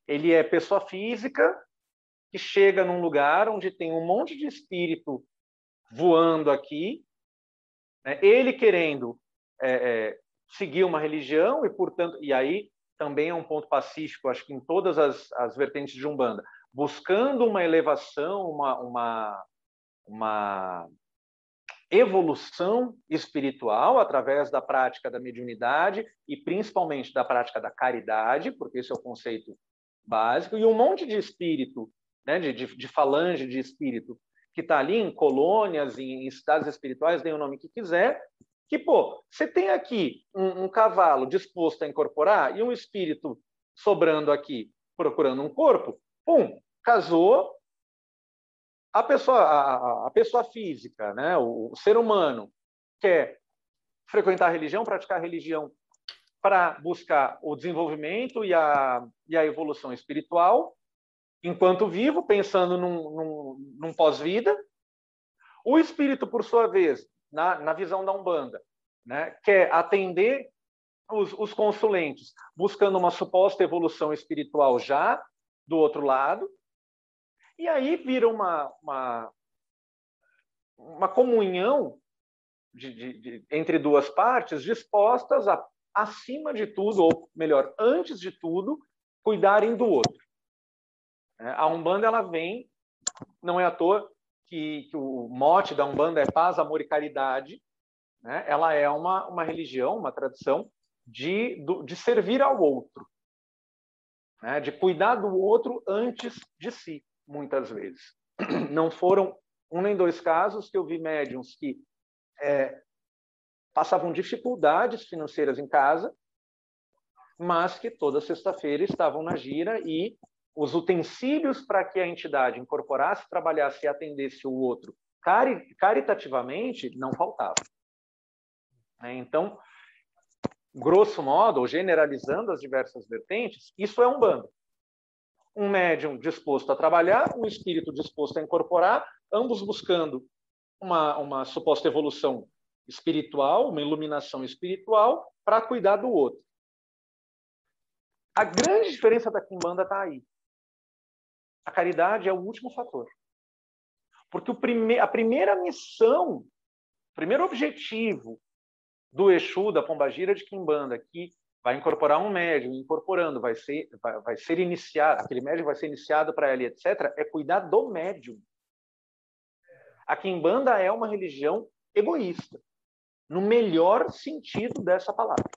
ele é pessoa física que chega num lugar onde tem um monte de espírito voando aqui, né? ele querendo é, é, seguir uma religião e, portanto, e aí também é um ponto pacífico, acho que em todas as, as vertentes de Umbanda, buscando uma elevação, uma, uma, uma evolução espiritual através da prática da mediunidade e principalmente da prática da caridade, porque esse é o conceito básico, e um monte de espírito né, de, de, falange de espírito, que está ali em colônias, em, em cidades espirituais, dê o nome que quiser, que, pô, você tem aqui um, um, cavalo disposto a incorporar e um espírito sobrando aqui, procurando um corpo, pum, casou, a pessoa, a, a pessoa física, né, o, o ser humano, quer frequentar a religião, praticar a religião para buscar o desenvolvimento e a, e a evolução espiritual, enquanto vivo, pensando num, num, num pós-vida. O espírito, por sua vez, na, na visão da Umbanda, né, quer atender os, os consulentes, buscando uma suposta evolução espiritual já do outro lado, e aí vira uma, uma, uma comunhão de, de, de, entre duas partes dispostas a, acima de tudo, ou melhor, antes de tudo, cuidarem do outro. É, a Umbanda ela vem, não é à toa que, que o mote da Umbanda é paz, amor e caridade. Né? Ela é uma, uma religião, uma tradição de, de servir ao outro, né? de cuidar do outro antes de si, muitas vezes. (clears throat) Não foram um nem dois casos que eu vi médiums que é, passavam dificuldades financeiras em casa, mas que toda sexta-feira estavam na gira e os utensílios para que a entidade incorporasse, trabalhasse e atendesse o outro caritativamente não faltavam. Né? Então, grosso modo, ou generalizando as diversas vertentes, isso é um bando. Um médium disposto a trabalhar, um espírito disposto a incorporar, ambos buscando uma, uma suposta evolução espiritual, uma iluminação espiritual, para cuidar do outro. A grande diferença da Kimbanda está aí. A caridade é o último fator. Porque o prime a primeira missão, o primeiro objetivo do Exu, da Pombagira de Quimbanda, que vai incorporar um médium, incorporando, vai ser, vai, vai ser iniciado, aquele médium vai ser iniciado para ela, etc., é cuidar do médium. A Quimbanda é uma religião egoísta. no melhor sentido dessa palavra.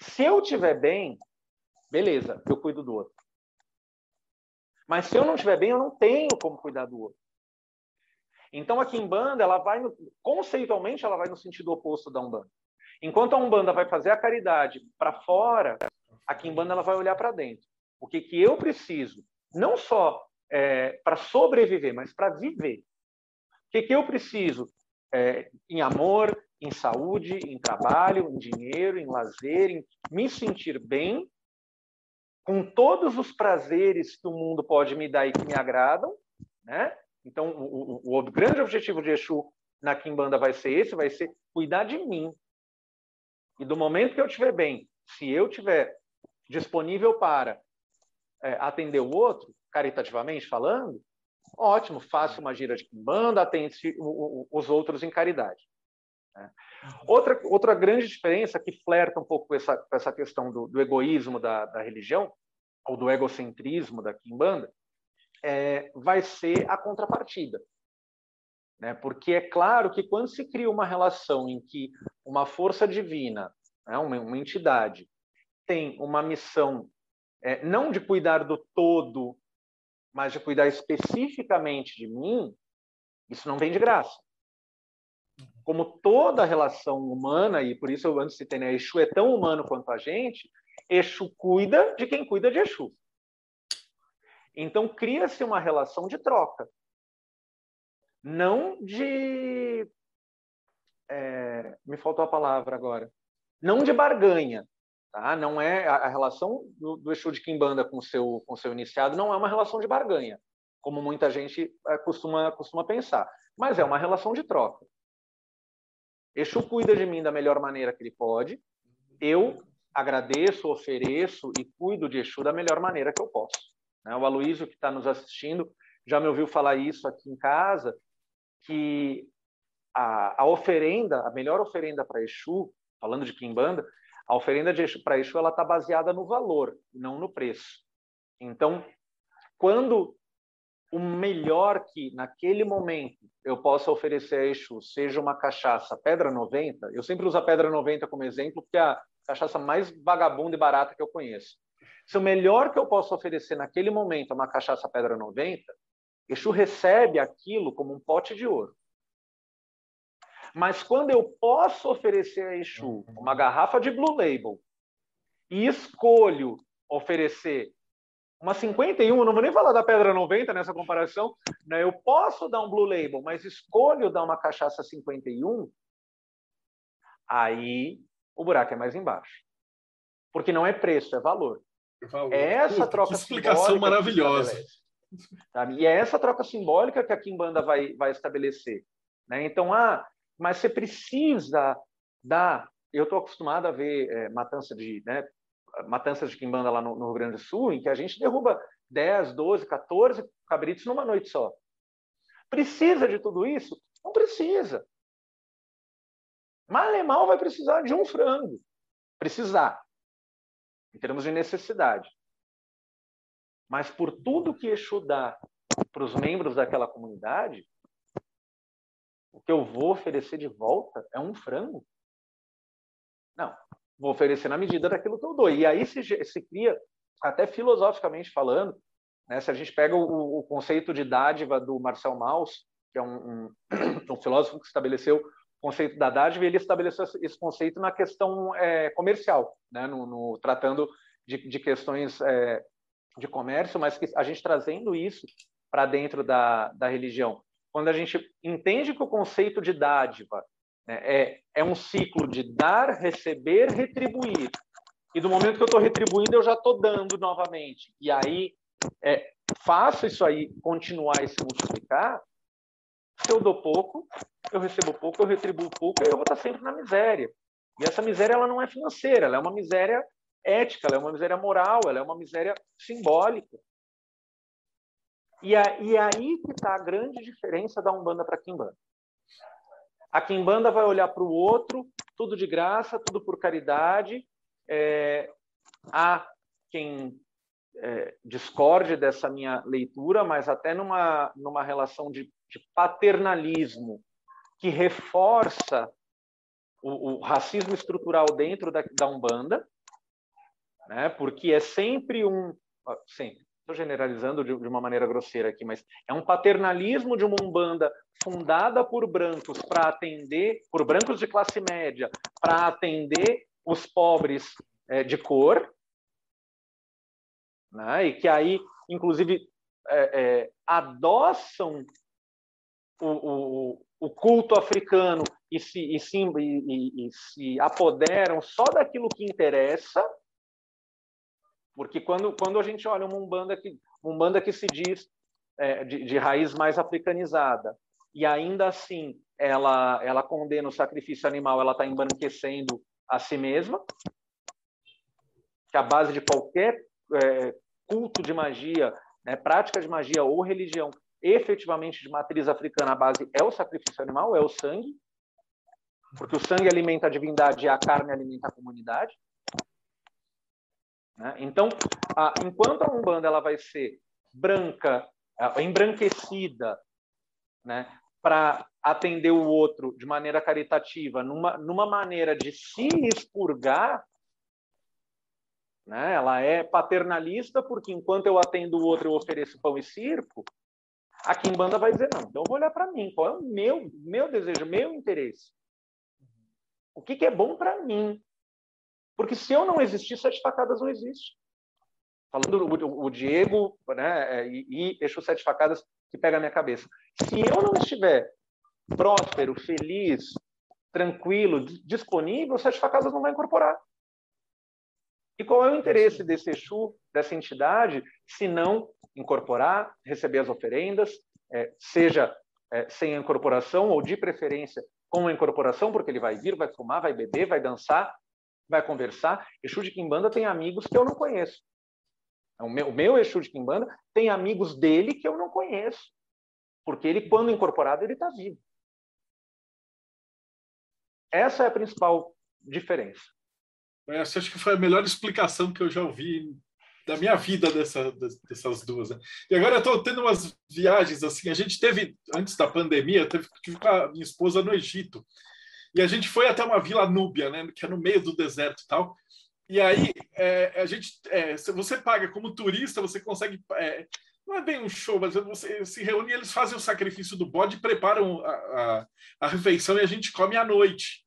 Se eu estiver bem, beleza, eu cuido do outro. Mas se eu não estiver bem, eu não tenho como cuidar do outro. Então a Kimbanda, ela vai no, conceitualmente, ela vai no sentido oposto da Umbanda. Enquanto a Umbanda vai fazer a caridade para fora, a Kimbanda ela vai olhar para dentro. O que que eu preciso, não só é, para sobreviver, mas para viver. O que que eu preciso é, em amor, em saúde, em trabalho, em dinheiro, em lazer, em me sentir bem, com todos os prazeres que o mundo pode me dar e que me agradam, né? Então, o, o, o grande objetivo de Exu na Kimbanda vai ser esse, vai ser cuidar de mim. E do momento que eu estiver bem, se eu estiver disponível para é, atender o outro, caritativamente falando, ótimo, faça uma gira de Kimbanda, atende os outros em caridade. Né? Outra, outra grande diferença que flerta um pouco com essa, com essa questão do, do egoísmo da, da, religião, ou do egocentrismo da Kimbanda, é, vai ser a contrapartida. Né? Porque é claro que quando se cria uma relação em que uma força divina, né, uma, uma entidade, tem uma missão é, não de cuidar do todo, mas de cuidar especificamente de mim, isso não vem de graça como toda relação humana, e por isso eu antes citei, né, Exu é tão humano quanto a gente, Exu cuida de quem cuida de Exu. Então cria-se uma relação de troca, não de. É, me faltou a palavra agora. Não de barganha. Tá? Não é a, relação do, do Exu de Kimbanda com seu com seu iniciado não é uma relação de barganha, como muita gente é, costuma costuma pensar, mas é uma relação de troca. Exu cuida de mim da melhor maneira que ele pode. Eu agradeço, ofereço e cuido de Exu da melhor maneira que eu posso. Né? O Aloysio, que está nos assistindo, já me ouviu falar isso aqui em casa, que a, a oferenda, a melhor oferenda para Exu, falando de Kimbanda, a oferenda para Exu ela está baseada no valor, não no preço. Então, quando o melhor que naquele momento eu possa oferecer a Exu seja uma cachaça Pedra 90, eu sempre uso a Pedra 90 como exemplo, porque é a cachaça mais vagabunda e barata que eu conheço. Se o melhor que eu posso oferecer naquele momento é uma cachaça Pedra 90, Exu recebe aquilo como um pote de ouro. Mas quando eu posso oferecer a Exu uma garrafa de Blue Label e escolho oferecer uma 51, não vou nem falar da Pedra 90 nessa comparação, né? eu posso dar um Blue Label, mas escolho dar uma cachaça 51, aí o buraco é mais embaixo. Porque não é preço, é valor. valor. É essa Puta, troca que explicação maravilhosa. E é essa troca simbólica que a Kimbanda vai, vai estabelecer. Né? Então, ah, mas você precisa dar. Eu estou acostumado a ver é, matança de né, matanças de quimbanda lá no, no, Rio Grande do Sul, em que a gente derruba 10, 12, 14 cabritos numa noite só. Precisa de tudo isso? Não precisa. Mal vai precisar de um frango. Precisar. Em termos de necessidade. Mas por tudo que Exu dá para os membros daquela comunidade, o que eu vou oferecer de volta é um frango. Não, vou oferecer na medida daquilo que eu dou. E aí se, se cria, até filosoficamente falando, né, se a gente pega o, o, conceito de dádiva do Marcel Mauss, que é um, um, (clears throat) um, filósofo que estabeleceu o conceito da dádiva, ele estabeleceu esse conceito na questão é, comercial, né, no, no, tratando de, de questões é, de comércio, mas que a gente trazendo isso para dentro da, da religião. Quando a gente entende que o conceito de dádiva né? É, é um ciclo de dar, receber, retribuir. E do momento que eu estou retribuindo, eu já estou dando novamente. E aí, é, faço isso aí continuar e se multiplicar. Se eu dou pouco, eu recebo pouco, eu retribuo pouco, eu vou estar sempre na miséria. E essa miséria ela não é financeira, ela é uma miséria ética, ela é uma miséria moral, ela é uma miséria simbólica. E, a, e é aí que está a grande diferença da Umbanda para a Quimbanda. A Kimbanda vai olhar para o outro, tudo de graça, tudo por caridade. É, há quem é, discorde dessa minha leitura, mas até numa, numa relação de, de paternalismo que reforça o, o racismo estrutural dentro da, da Umbanda, né? porque é sempre um. Sempre, estou generalizando de, de, uma maneira grosseira aqui, mas é um paternalismo de uma Umbanda fundada por brancos para atender, por brancos de classe média, para atender os pobres é, de cor, né? e que aí, inclusive, é, é, adoçam o, o, o, culto africano e se, e, se, e, e se apoderam só daquilo que interessa, porque quando, quando a gente olha uma Umbanda que, Umbanda que se diz é, de, de raiz mais africanizada, e ainda assim ela, ela condena o sacrifício animal, ela está embranquecendo a si mesma, que a base de qualquer é, culto de magia, né, prática de magia ou religião efetivamente de matriz africana, a base é o sacrifício animal, é o sangue, porque o sangue alimenta a divindade e a carne alimenta a comunidade. Né? Então, a, enquanto a Umbanda ela vai ser branca, embranquecida, né, para atender o outro de maneira caritativa, numa, numa maneira de se expurgar, né? Ela é paternalista porque enquanto eu atendo o outro eu ofereço pão e circo. A Kimbanda vai dizer não. Então eu vou olhar para mim. Qual é o meu meu desejo, meu interesse? O que, que é bom para mim? Porque se eu não existir, sete facadas não existe. Falando o, Diego, né? E, e Exu Sete Facadas que pega a minha cabeça. Se eu não estiver próspero, feliz, tranquilo, disponível, Sete Facadas não vai incorporar. E qual é o interesse desse Exu, dessa entidade, se não incorporar, receber as oferendas, é, seja é, sem a incorporação ou de preferência com a incorporação, porque ele vai vir, vai fumar, vai beber, vai dançar, vai conversar. Exu de Quimbanda tem amigos que eu não conheço. O meu, o meu Exu de Quimbanda tem amigos dele que eu não conheço, porque ele, quando incorporado, ele está vivo. Essa é a principal diferença. Essa acho que foi a melhor explicação que eu já ouvi da minha vida dessa, dessas duas. Né? E agora eu estou tendo umas viagens assim. A gente teve, antes da pandemia, teve, tive com a minha esposa no Egito. E a gente foi até uma vila núbia, né, que é no meio do deserto e tal. E aí é, a gente, é, se você paga como turista, você consegue. É, não é bem um show, mas você se reúne eles fazem o sacrifício do bode, preparam a, a, a refeição e a gente come à noite.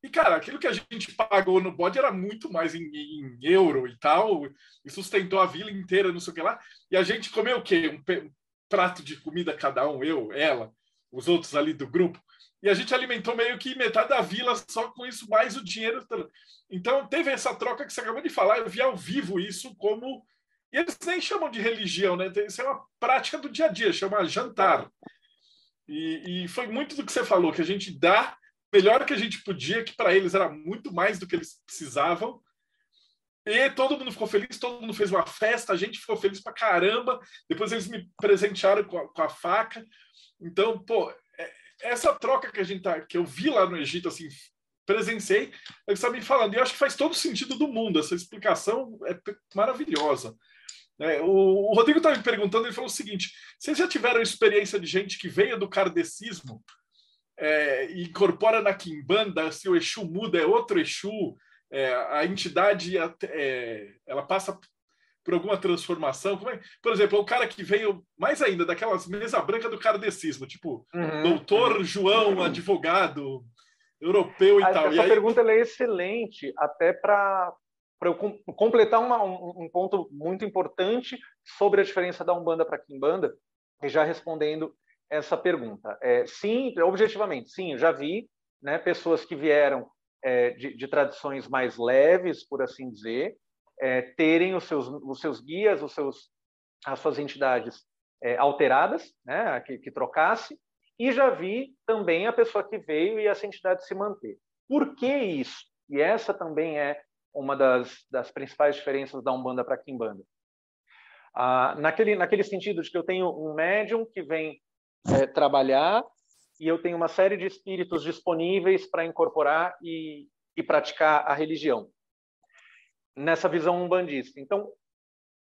E, cara, aquilo que a gente pagou no bode era muito mais em, em, euro e tal, e sustentou a vila inteira, não sei o que lá. E a gente comeu o quê? Um, um prato de comida cada um, eu, ela, os outros ali do grupo. E a gente alimentou meio que metade da vila só com isso, mais o dinheiro. Então, teve essa troca que você acabou de falar. Eu vi ao vivo isso como. E eles nem chamam de religião, né? Isso é uma prática do dia a dia, chama jantar. E, e foi muito do que você falou, que a gente dá melhor que a gente podia, que para eles era muito mais do que eles precisavam. E todo mundo ficou feliz, todo mundo fez uma festa, a gente ficou feliz pra caramba. Depois eles me presentearam com a, com a faca. Então, pô, essa troca que a gente tá, que eu vi lá no Egito, assim, presenciei, que está me falando. E eu acho que faz todo sentido do mundo. Essa explicação é maravilhosa. É, o, o, Rodrigo estava me perguntando, ele falou o seguinte: vocês já tiveram experiência de gente que veio do kardecismo é, incorpora na Kimbanda, se o Exu muda, é outro Exu, é, a entidade é, ela passa por alguma transformação. É? Por exemplo, o cara que veio, mais ainda, daquelas mesa branca do kardecismo, tipo, uhum. doutor João, advogado europeu e a, tal. Essa aí... pergunta é excelente, até para para eu completar uma, um, um, ponto muito importante sobre a diferença da Umbanda para a Kimbanda, e já respondendo essa pergunta. É, sim, objetivamente, sim, eu já vi né, pessoas que vieram é, de, de, tradições mais leves, por assim dizer, é, terem os seus, os seus guias, os seus, as suas entidades é, alteradas, né, que, que trocasse, e já vi também a pessoa que veio e essa entidade se manter. Por que isso? E essa também é uma das, das principais diferenças da Umbanda para a Kimbanda. Ah, naquele, naquele sentido de que eu tenho um médium que vem é, trabalhar e eu tenho uma série de espíritos disponíveis para incorporar e, e praticar a religião nessa visão umbandista. Então,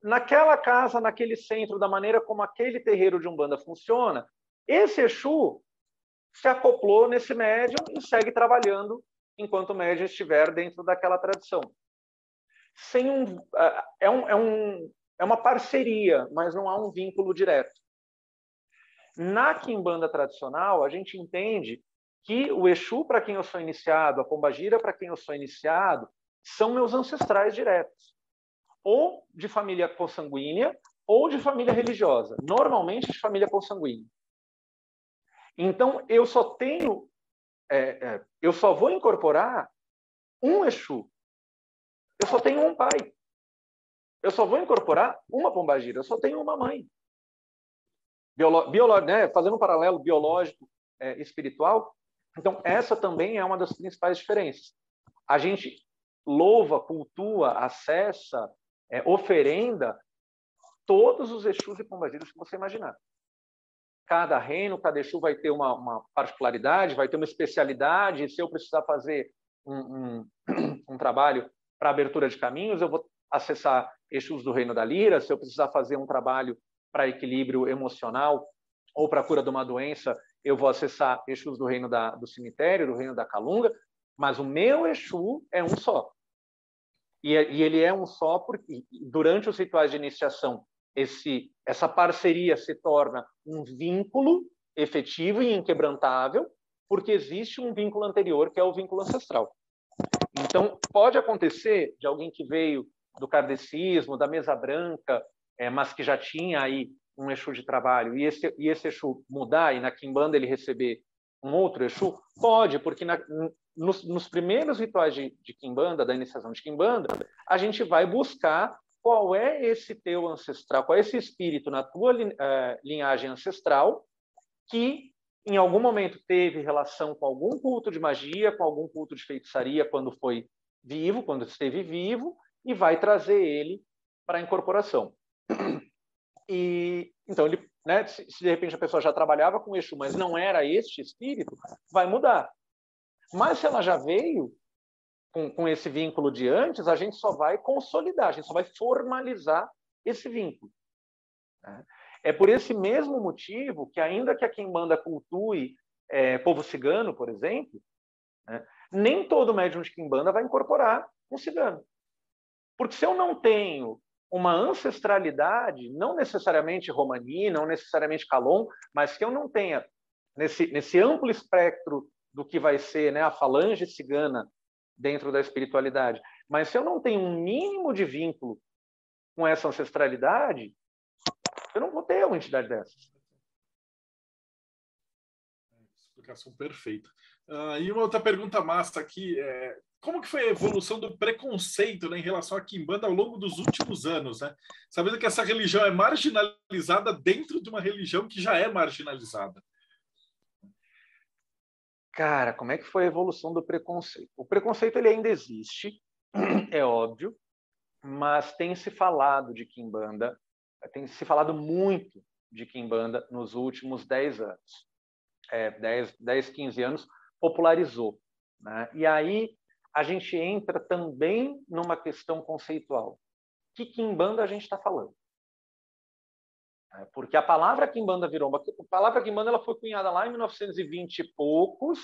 naquela casa, naquele centro, da maneira como aquele terreiro de umbanda funciona, esse Exu se acoplou nesse médium e segue trabalhando enquanto o médium estiver dentro daquela tradição. Sem um, é, um, é, um, é uma parceria, mas não há um vínculo direto. Na quimbanda tradicional, a gente entende que o Exu, para quem eu sou iniciado, a Pombagira, para quem eu sou iniciado, são meus ancestrais diretos, ou de família consanguínea, ou de família religiosa, normalmente de família consanguínea. Então, eu só tenho, é, é, eu só vou incorporar um Exu. Eu só tenho um pai. Eu só vou incorporar uma pombagira. Eu só tenho uma mãe. Biolo, né, fazendo um paralelo biológico é, espiritual. Então, essa também é uma das principais diferenças. A gente louva, cultua, acessa, é, oferenda todos os Exus e pombagiras que você imaginar. Cada reino, cada Exu vai ter uma, uma particularidade, vai ter uma especialidade. Se eu precisar fazer um, um, (clears throat) um trabalho para abertura de caminhos, eu vou acessar Exus do Reino da Lira. Se eu precisar fazer um trabalho para equilíbrio emocional ou para cura de uma doença, eu vou acessar Exus do Reino da, do Cemitério, do Reino da Calunga. Mas o meu Exu é um só. E, e ele é um só porque, durante os rituais de iniciação, esse, essa parceria se torna um vínculo efetivo e inquebrantável, porque existe um vínculo anterior, que é o vínculo ancestral. Então, pode acontecer de alguém que veio do kardecismo, da mesa branca, é, mas que já tinha aí um Exu de trabalho, e esse, e esse Exu mudar, e na Kimbanda ele receber um outro Exu? Pode, porque na, nos, nos, primeiros rituais de, de Kimbanda, da iniciação de Kimbanda, a gente vai buscar qual é esse teu ancestral, qual é esse espírito na tua uh, linhagem ancestral que em algum momento teve relação com algum culto de magia, com algum culto de feitiçaria quando foi vivo, quando esteve vivo, e vai trazer ele para a incorporação. E então ele, né, se, se, de repente a pessoa já trabalhava com Exu, mas não era este espírito, vai mudar. Mas se ela já veio com, com esse vínculo de antes, a gente só vai consolidar, a gente só vai formalizar esse vínculo. Né? É por esse mesmo motivo que, ainda que a Kimbanda cultue é, povo cigano, por exemplo, né, nem todo médium de Kimbanda vai incorporar um cigano. Porque se eu não tenho uma ancestralidade, não necessariamente romani, não necessariamente calon, mas que eu não tenha nesse, nesse amplo espectro do que vai ser né, a falange cigana dentro da espiritualidade. Mas se eu não tenho um mínimo de vínculo com essa ancestralidade, eu não vou ter uma entidade dessas. Explicação perfeita. Uh, e uma outra pergunta massa aqui é como que foi a evolução do preconceito né, em relação à Kimbanda ao longo dos últimos anos, né? Sabendo que essa religião é marginalizada dentro de uma religião que já é marginalizada. Cara, como é que foi a evolução do preconceito? O preconceito ele ainda existe, (clears throat) é óbvio, mas tem se falado de Kimbanda, tem se falado muito de Kimbanda nos últimos 10 anos. É, 10, 10, 15 anos, popularizou. Né? E aí a gente entra também numa questão conceitual. Que Kimbanda a gente está falando? É, porque a palavra Kimbanda virou a palavra Kimbanda ela foi cunhada lá em 1920 e poucos.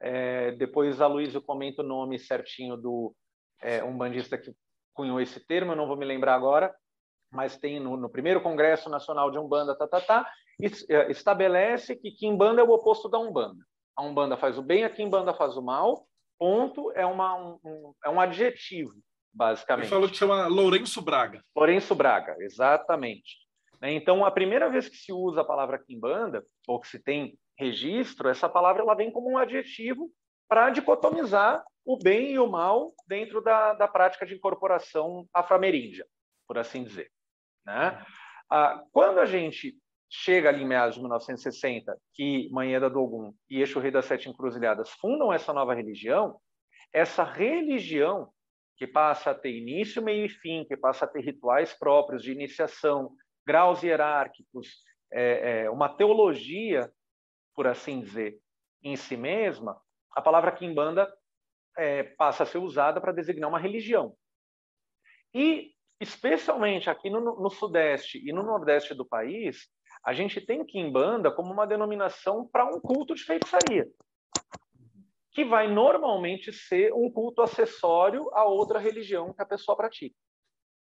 É, depois a Luísa comenta o nome certinho do é, um bandista que cunhou esse termo, eu não vou me lembrar agora, mas tem no, no primeiro Congresso Nacional de Umbanda, tá, tá, tá, é, estabelece que Kimbanda é o oposto da Umbanda. A Umbanda faz o bem, a Kimbanda faz o mal. Ponto é, uma, um, é um adjetivo, basicamente. Ele falou que chama Lourenço Braga. Lourenço Braga, exatamente. Né? Então, a primeira vez que se usa a palavra quimbanda, ou que se tem registro, essa palavra ela vem como um adjetivo para dicotomizar o bem e o mal dentro da, da prática de incorporação afro-ameríndia, por assim dizer. Né? Ah, quando a gente chega ali em meados de 1960, que Manheda do Ogum e Eixo Rei das Sete Encruzilhadas fundam essa nova religião, essa religião que passa a ter início, meio e fim, que passa a ter rituais próprios de iniciação, graus hierárquicos, é, é, uma teologia, por assim dizer, em si mesma, a palavra quimbanda é, passa a ser usada para designar uma religião. E, especialmente aqui no, no, Sudeste e no Nordeste do país, A gente tem Kimbanda como uma denominação para um culto de feitiçaria, que vai normalmente ser um culto acessório a outra religião que a pessoa pratica.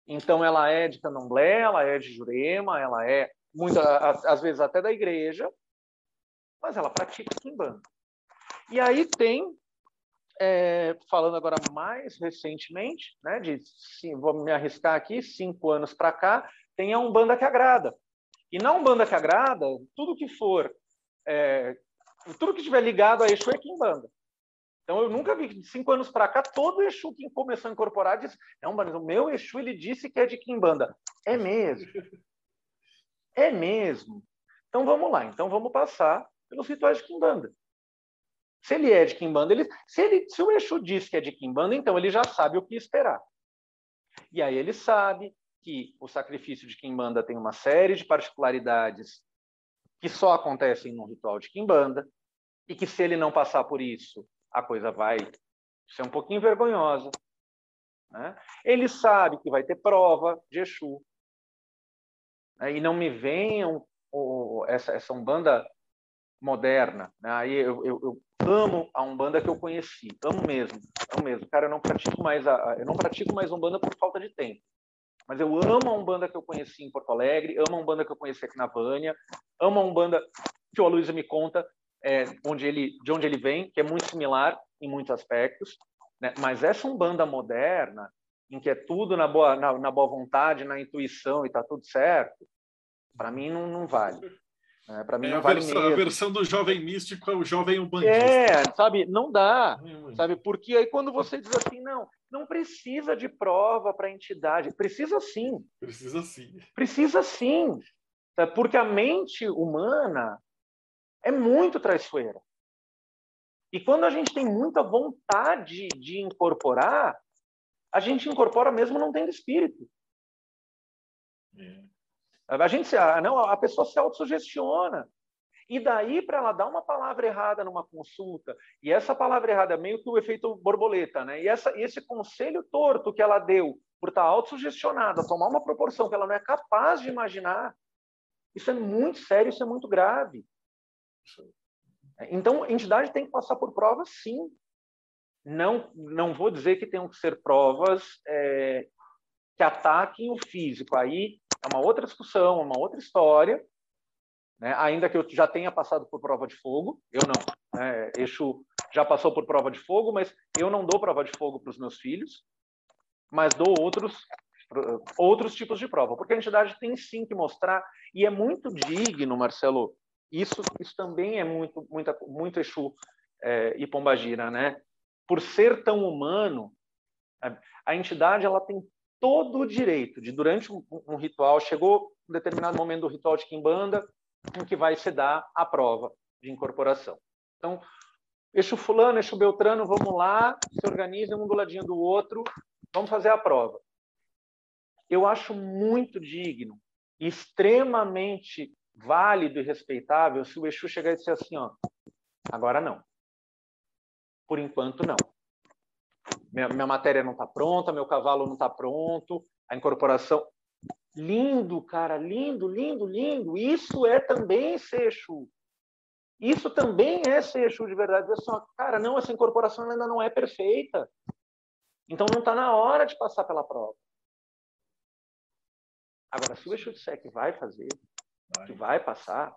Então, ela é de candomblé, ela é de jurema, ela é, muitas, às vezes, até da igreja, mas ela pratica Kimbanda. E aí tem, é, falando agora mais recentemente, né, de, sim, vou me arriscar aqui, cinco anos para cá, tem a Umbanda que agrada. E na Umbanda que agrada, tudo que for, é, tudo que estiver ligado a Exu é Kimbanda. Então, eu nunca vi, de cinco anos para cá, todo Exu que começou a incorporar disse: Não, mas o meu Exu ele disse que é de Kimbanda. É mesmo. (laughs) É mesmo. Então, vamos lá. Então, vamos passar pelos rituais de Kimbanda. Se ele é de Kimbanda, ele, se, ele, se o Exu diz que é de Kimbanda, então ele já sabe o que esperar. E aí ele sabe que o sacrifício de Kimbanda tem uma série de particularidades que só acontecem no ritual de Kimbanda, e que se ele não passar por isso, a coisa vai ser um pouquinho vergonhosa. Né? Ele sabe que vai ter prova de Exu. Né? E não me venham oh, essa, essa Umbanda moderna. Né? Aí eu, eu, eu, amo a Umbanda que eu conheci, amo mesmo, amo mesmo. Cara, eu não pratico mais a, eu não pratico mais Umbanda por falta de tempo. Mas eu amo a Umbanda que eu conheci em Porto Alegre, amo a Umbanda que eu conheci aqui na Vânia, amo a Umbanda que o Aloysio me conta é, onde ele, de onde ele vem, que é muito similar em muitos aspectos, né? mas essa umbanda moderna, em que é tudo na boa, na, na boa vontade, na intuição e está tudo certo, para mim não, não vale. É, para mim é não vale versão, mesmo. A versão do jovem místico é o jovem umbandista. É, sabe, não dá, sabe? Porque aí quando você diz assim, não, não precisa de prova para a entidade, precisa sim. Precisa sim. Precisa sim, porque a mente humana é muito traiçoeira. E quando a gente tem muita vontade de incorporar, a gente incorpora mesmo não tendo espírito. É. A gente ah, não, a pessoa se autossugestiona. E daí para ela dar uma palavra errada numa consulta, e essa palavra errada é meio que o efeito borboleta, né? E essa, esse conselho torto que ela deu por estar autossugestionada, tomar uma proporção que ela não é capaz de imaginar, isso é muito sério, isso é muito grave. Então, a entidade tem que passar por provas, sim. Não, não vou dizer que tenham que ser provas é, que ataquem o físico. Aí é uma outra discussão, é uma outra história. Né? Ainda que eu já tenha passado por prova de fogo, eu não. Né? Exu já passou por prova de fogo, mas eu não dou prova de fogo para os meus filhos, mas dou outros outros tipos de prova, porque a entidade tem sim que mostrar e é muito digno, Marcelo, isso, isso também é muito, muita, muito Exu é, e Pombagira, né? Por ser tão humano, a, a entidade ela tem todo o direito de, durante um, um, ritual, chegou um determinado momento do ritual de Kimbanda, em que vai se dar a prova de incorporação. Então, Exu fulano, Exu Beltrano, vamos lá, se organizem um do ladinho do outro, vamos fazer a prova. Eu acho muito digno, extremamente válido e respeitável se o Exu chegar e dizer assim, ó, agora não. Por enquanto, não. Minha, minha matéria não está pronta, meu cavalo não está pronto, a incorporação... Lindo, cara, lindo, lindo, lindo. Isso é também ser Exu. Isso também é ser Exu de verdade. Assim, ó, cara, não, essa incorporação ainda não é perfeita. Então não está na hora de passar pela prova. Agora, se o Exu disser que vai fazer, que vai passar,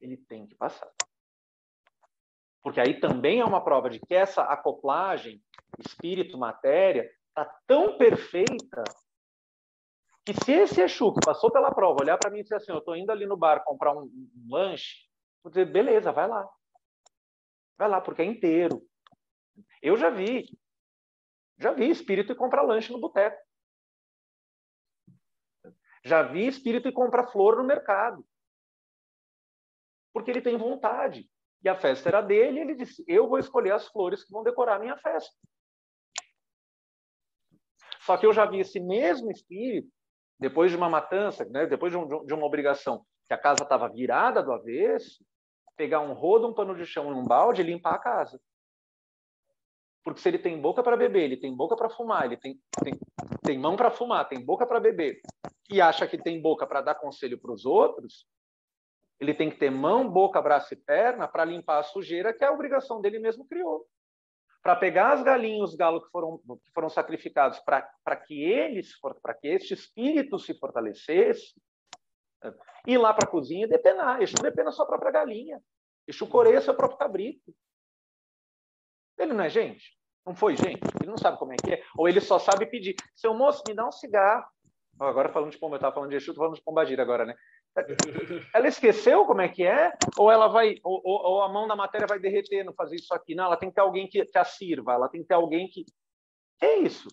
ele tem que passar. Porque aí também é uma prova de que essa acoplagem espírito-matéria está tão perfeita que se esse Exu que passou pela prova olhar para mim e dizer assim, eu estou indo ali no bar comprar um, um lanche, vou dizer, beleza, vai lá. Vai lá, porque é inteiro. Eu já vi. Já vi espírito e comprar lanche no boteco. Já vi espírito e compra flor no mercado. Porque ele tem vontade. E a festa era dele, ele disse: Eu vou escolher as flores que vão decorar a minha festa. Só que eu já vi esse mesmo espírito, depois de uma matança, né, depois de, um, de uma obrigação, que a casa estava virada do avesso, pegar um rodo, um pano de chão e um balde e limpar a casa. Porque se ele tem boca para beber, ele tem boca para fumar, ele tem, tem, tem mão para fumar, tem boca para beber, e acha que tem boca para dar conselho para os outros, ele tem que ter mão, boca, braço e perna para limpar a sujeira que é a obrigação dele mesmo criou. Para pegar as galinhas, os galos que foram, que foram sacrificados, para que eles, para que este espírito se fortalecesse, ir lá para a cozinha e depenar. Exu depena a sua própria galinha. Exu coreia seu próprio cabrito. Ele não é gente? Não foi gente? Ele não sabe como é que é? Ou ele só sabe pedir, seu moço, me dá um cigarro. Agora falando de pomba, eu estava falando de Exu, estou falando de pombagira agora, né? (laughs) Ela esqueceu como é que é? Ou ela vai, ou, ou, a mão da matéria vai derreter no fazer isso aqui? Não, ela tem que ter alguém que, que a sirva, ela tem que ter alguém que. Que é isso?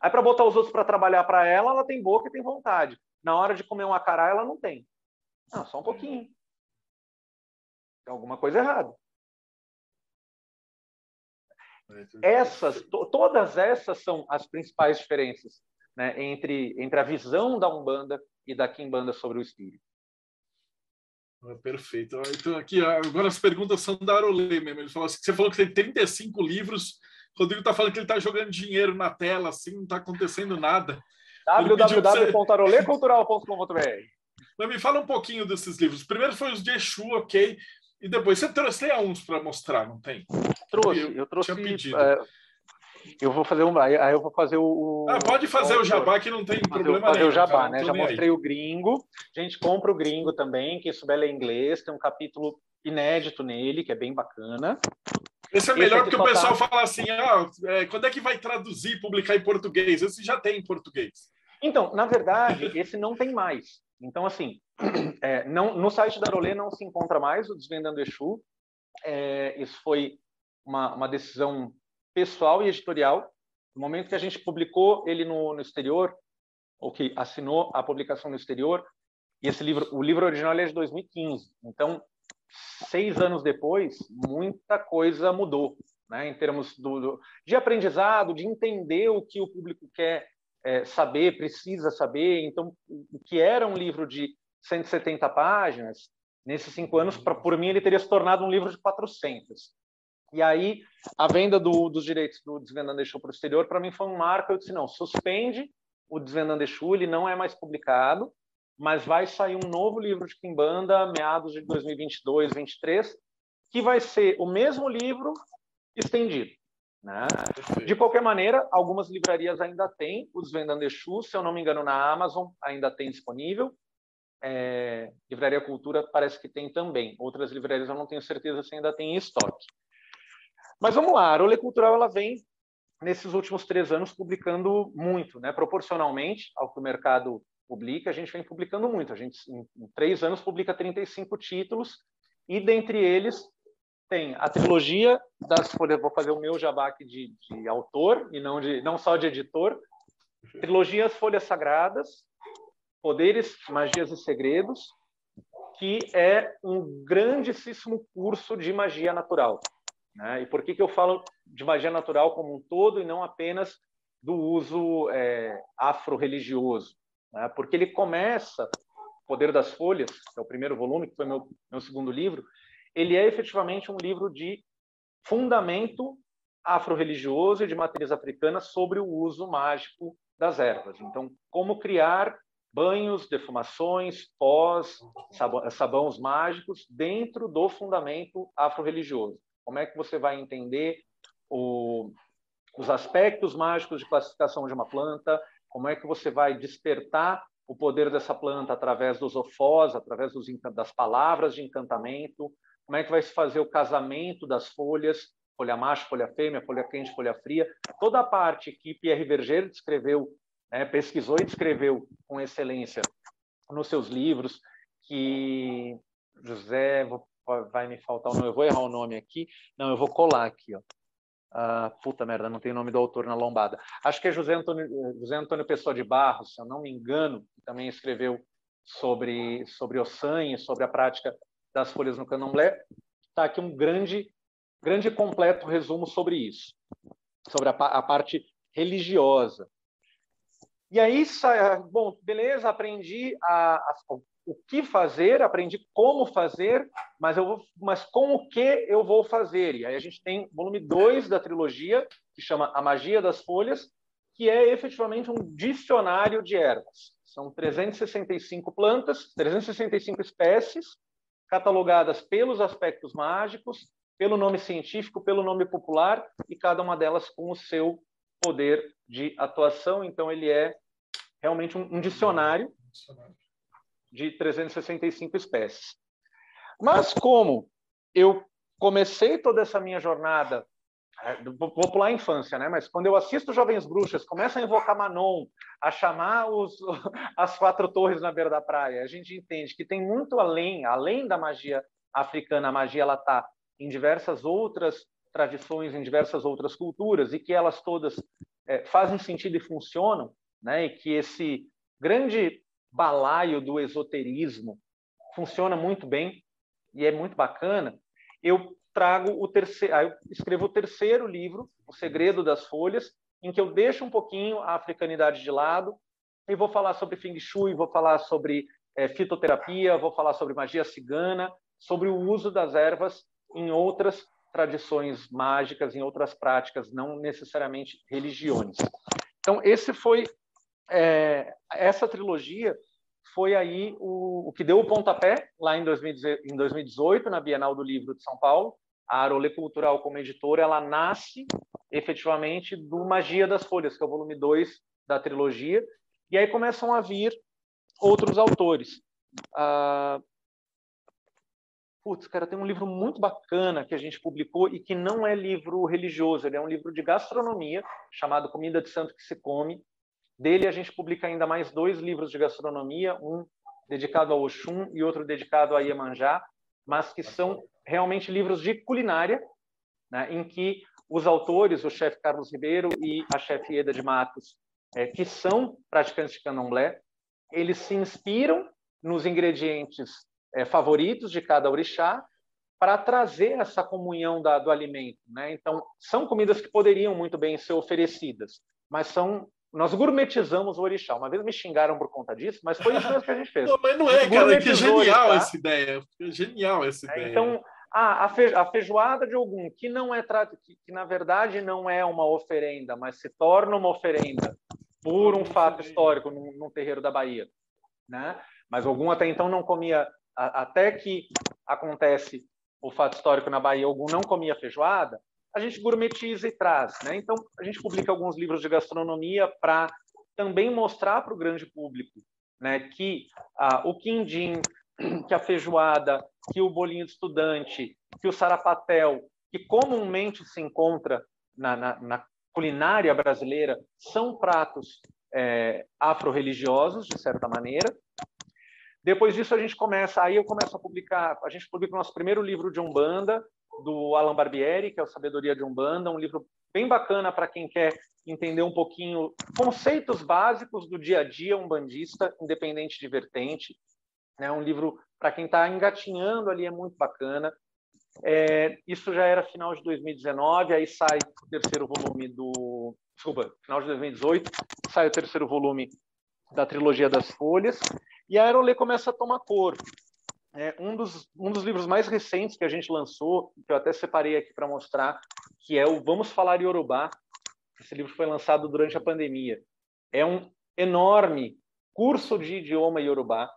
Aí, para botar os outros para trabalhar para ela, ela tem boca e tem vontade. Na hora de comer um acará, ela não tem. Não, só um pouquinho. Tem alguma coisa errada. Essas, to, todas essas são as principais diferenças né, entre, entre a visão da Umbanda e da Kimbanda sobre o espírito. Ah, perfeito. Então, aqui, agora as perguntas são da Arolê mesmo. Ele falou assim, você falou que tem 35 livros. Rodrigo está falando que ele está jogando dinheiro na tela, assim, não está acontecendo nada. www.arolecultural.com.br Mas me fala um pouquinho desses livros. Primeiro foi os de Exu, ok? E depois você trouxe uns para mostrar, não tem? Trouxe, eu, eu trouxe. Tinha pedido. É, eu vou fazer um, aí eu vou fazer o. Ah, pode fazer o, o jabá que não tem fazer, problema fazer nenhum. Fazer o jabá, cara, né? Já mostrei aí. o gringo. A gente compra o gringo também, que isso é inglês, tem um capítulo inédito nele, que é bem bacana. Esse é melhor Esse porque o pessoal tá... fala assim: ah, é, quando é que vai traduzir, publicar em português? Esse já tem em português. Então, na verdade, esse não tem mais. Então, assim, (clears throat) é, não, no site da Rolê não se encontra mais o Desvendando Exu. É, isso foi uma, uma decisão pessoal e editorial. No momento que a gente publicou ele no, no exterior, ou que assinou a publicação no exterior, e esse livro, o livro original é de 2015. Então, seis anos depois, muita coisa mudou, né? Em termos do, do de aprendizado, de entender o que o público quer é, saber, precisa saber. Então, o que era um livro de 170 páginas, nesses cinco anos, pra, por mim, ele teria se tornado um livro de 400. E aí, a venda do, dos direitos do Desvendando Exu para o exterior, para mim, foi um marco. Eu disse, não, suspende o Desvendando Exu, ele não é mais publicado, mas vai sair um novo livro de Kimbanda, meados de 2022, 2023, que vai ser o mesmo livro estendido. Né? De qualquer maneira, algumas livrarias ainda têm o Desvendando Exu, se eu não me engano, na Amazon ainda tem disponível. É, Livraria Cultura parece que tem também. Outras livrarias eu não tenho certeza se ainda tem em estoque. Mas vamos lá, a Rolê Cultural ela vem nesses últimos três anos publicando muito, né? Proporcionalmente ao que o mercado publica, a gente vem publicando muito. A gente em, em três anos publica 35 títulos e dentre eles tem a trilogia das folhas. Vou fazer o meu jabá aqui de, de autor e não de não só de editor. Trilogias Folhas Sagradas, Poderes, Magias e Segredos, que é um grandíssimo curso de magia natural. Né? E por que, que eu falo de magia natural como um todo e não apenas do uso é, afro-religioso? Né? Porque ele começa, Poder das Folhas, que é o primeiro volume, que foi meu, meu segundo livro, ele é efetivamente um livro de fundamento afro-religioso e de matriz africana sobre o uso mágico das ervas. Então, como criar banhos, defumações, pós, sabões mágicos dentro do fundamento afro-religioso. Como é que você vai entender o, os aspectos mágicos de classificação de uma planta? Como é que você vai despertar o poder dessa planta através dos ofós, através dos, das palavras de encantamento? Como é que vai se fazer o casamento das folhas? Folha macho, folha fêmea, folha quente, folha fria. Toda a parte que Pierre Verger descreveu, né, pesquisou e descreveu com excelência nos seus livros, que José, vou vai me faltar o nome, eu vou errar o nome aqui. Não, eu vou colar aqui, ó. Ah, puta merda, não tem o nome do autor na lombada. Acho que é José Antônio, José Antônio Pessoa de Barros, se eu não me engano, que também escreveu sobre, sobre o sangue, sobre a prática das folhas no candomblé. Está aqui um grande, grande completo resumo sobre isso, sobre a, a parte religiosa. E aí, bom, beleza, aprendi a, a, o que fazer, aprendi como fazer, mas, eu vou, mas com o que eu vou fazer? E aí a gente tem volume 2 da trilogia, que chama A Magia das Folhas, que é efetivamente um dicionário de ervas. São 365 plantas, 365 espécies, catalogadas pelos aspectos mágicos, pelo nome científico, pelo nome popular, e cada uma delas com o seu poder de atuação. Então, ele é realmente um, um dicionário de 365 espécies. Mas como eu comecei toda essa minha jornada, vou pular a infância, né? Mas quando eu assisto Jovens Bruxas, começa a invocar Manon, a chamar os, (laughs) as quatro torres na beira da praia, a gente entende que tem muito além, além da magia africana, a magia ela está em diversas outras tradições, em diversas outras culturas, e que elas todas é, fazem sentido e funcionam, né? E que esse grande balaio do esoterismo funciona muito bem e é muito bacana, eu trago o terceiro, eu escrevo o terceiro livro, O Segredo das Folhas, em que eu deixo um pouquinho a africanidade de lado e vou falar sobre Feng Shui, vou falar sobre é, fitoterapia, vou falar sobre magia cigana, sobre o uso das ervas em outras tradições mágicas, em outras práticas, não necessariamente religiões. Então, esse foi é, essa trilogia foi aí o, o, que deu o pontapé lá em, 2018 na Bienal do Livro de São Paulo. A Arolê Cultural como editora, ela nasce efetivamente do Magia das Folhas, que é o volume 2 da trilogia, e aí começam a vir outros autores. Ah, putz, cara, tem um livro muito bacana que a gente publicou e que não é livro religioso, ele é um livro de gastronomia chamado Comida de Santo que se Come, dele, a gente publica ainda mais dois livros de gastronomia, um dedicado ao Oxum e outro dedicado a Iemanjá, mas que são realmente livros de culinária, né, em que os autores, o chefe Carlos Ribeiro e a chefe Eda de Matos, é, que são praticantes de candomblé, eles se inspiram nos ingredientes é, favoritos de cada orixá para trazer essa comunhão da, do alimento. Né? Então, são comidas que poderiam muito bem ser oferecidas, mas são nós gourmetizamos o orixá. Uma vez me xingaram por conta disso, mas foi isso mesmo que a gente fez. Não, mas não é, cara, que genial essa ideia. Genial essa é, ideia. Então, a, a feijoada de algum, que não é que, que na verdade não é uma oferenda, mas se torna uma oferenda por um fato histórico num, num terreiro da Bahia, né? Mas algum até então não comia, a, até que acontece o fato histórico na Bahia, algum não comia feijoada, a gente gourmetiza e traz. Né? Então, a gente publica alguns livros de gastronomia para também mostrar para o grande público né, que ah, o quindim, (clears throat) que a feijoada, que o bolinho de estudante, que o sarapatel, que comumente se encontra na, na, na culinária brasileira, são pratos é, afro-religiosos, de certa maneira. Depois disso, a gente começa, aí eu começo a publicar, a gente publica o nosso primeiro livro de Umbanda, do Alan Barbieri, que é o Sabedoria de Umbanda, um livro bem bacana para quem quer entender um pouquinho conceitos básicos do dia a dia umbandista, independente de vertente. É um livro para quem está engatinhando ali, é muito bacana. É, isso já era final de 2019, aí sai o terceiro volume do. Desculpa, final de 2018, sai o terceiro volume da trilogia das Folhas, e a Aerolê começa a tomar corpo é, um, dos, um dos livros mais recentes que a gente lançou, que eu até separei aqui para mostrar, que é o Vamos Falar Yorubá. Esse livro foi lançado durante a pandemia. É um enorme curso de idioma Yorubá.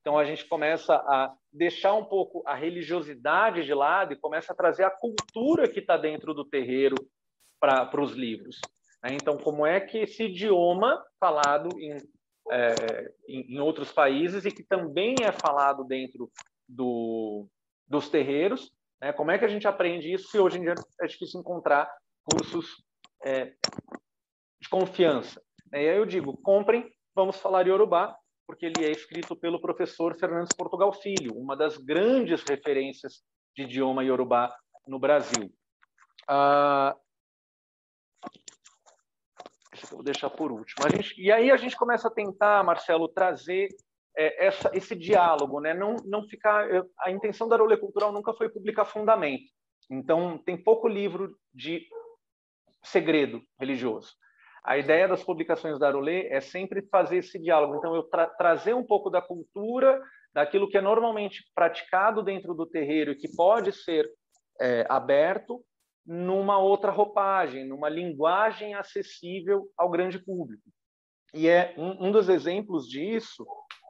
Então a gente começa a deixar um pouco a religiosidade de lado e começa a trazer a cultura que está dentro do terreiro para os livros. Né? Então, como é que esse idioma falado em é, em, em, outros países e que também é falado dentro do, dos terreiros. Né? Como é que a gente aprende isso se hoje em dia é difícil encontrar cursos é, de confiança? E aí eu digo, comprem, vamos falar Yorubá, porque ele é escrito pelo professor Fernandes Portugal Filho, uma das grandes referências de idioma Yorubá no Brasil. Ah, vou deixar por último. Gente, e aí a gente começa a tentar, Marcelo, trazer é, essa, esse diálogo, né? Não, não ficar. Eu, a intenção da Rolê Cultural nunca foi publicar fundamento. Então, tem pouco livro de segredo religioso. A ideia das publicações da Arolê é sempre fazer esse diálogo. Então, eu tra trazer um pouco da cultura, daquilo que é normalmente praticado dentro do terreiro e que pode ser é, aberto numa outra roupagem, numa linguagem acessível ao grande público. E é um, um dos exemplos disso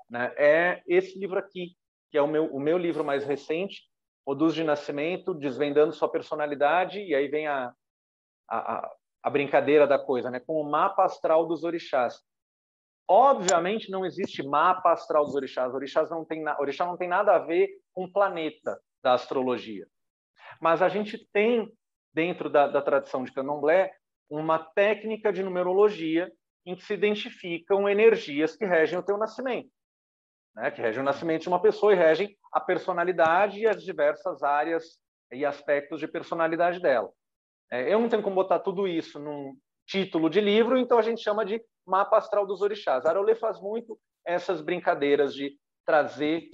né, é esse livro aqui, que é o meu, o meu livro mais recente, Odus de Nascimento, Desvendando Sua Personalidade, e aí vem a, a, a brincadeira da coisa, né? com o mapa astral dos orixás. Obviamente não existe mapa astral dos orixás. Orixás não tem orixá não tem nada a ver com o planeta da astrologia. Mas a gente tem dentro da, da tradição de Candomblé uma técnica de numerologia em que se identificam energias que regem o teu nascimento né, que regem o nascimento de uma pessoa e regem a personalidade e as diversas áreas e aspectos de personalidade dela. É, eu não tenho como botar tudo isso num título de livro, então a gente chama de mapa astral dos orixás. A Arolê faz muito essas brincadeiras de trazer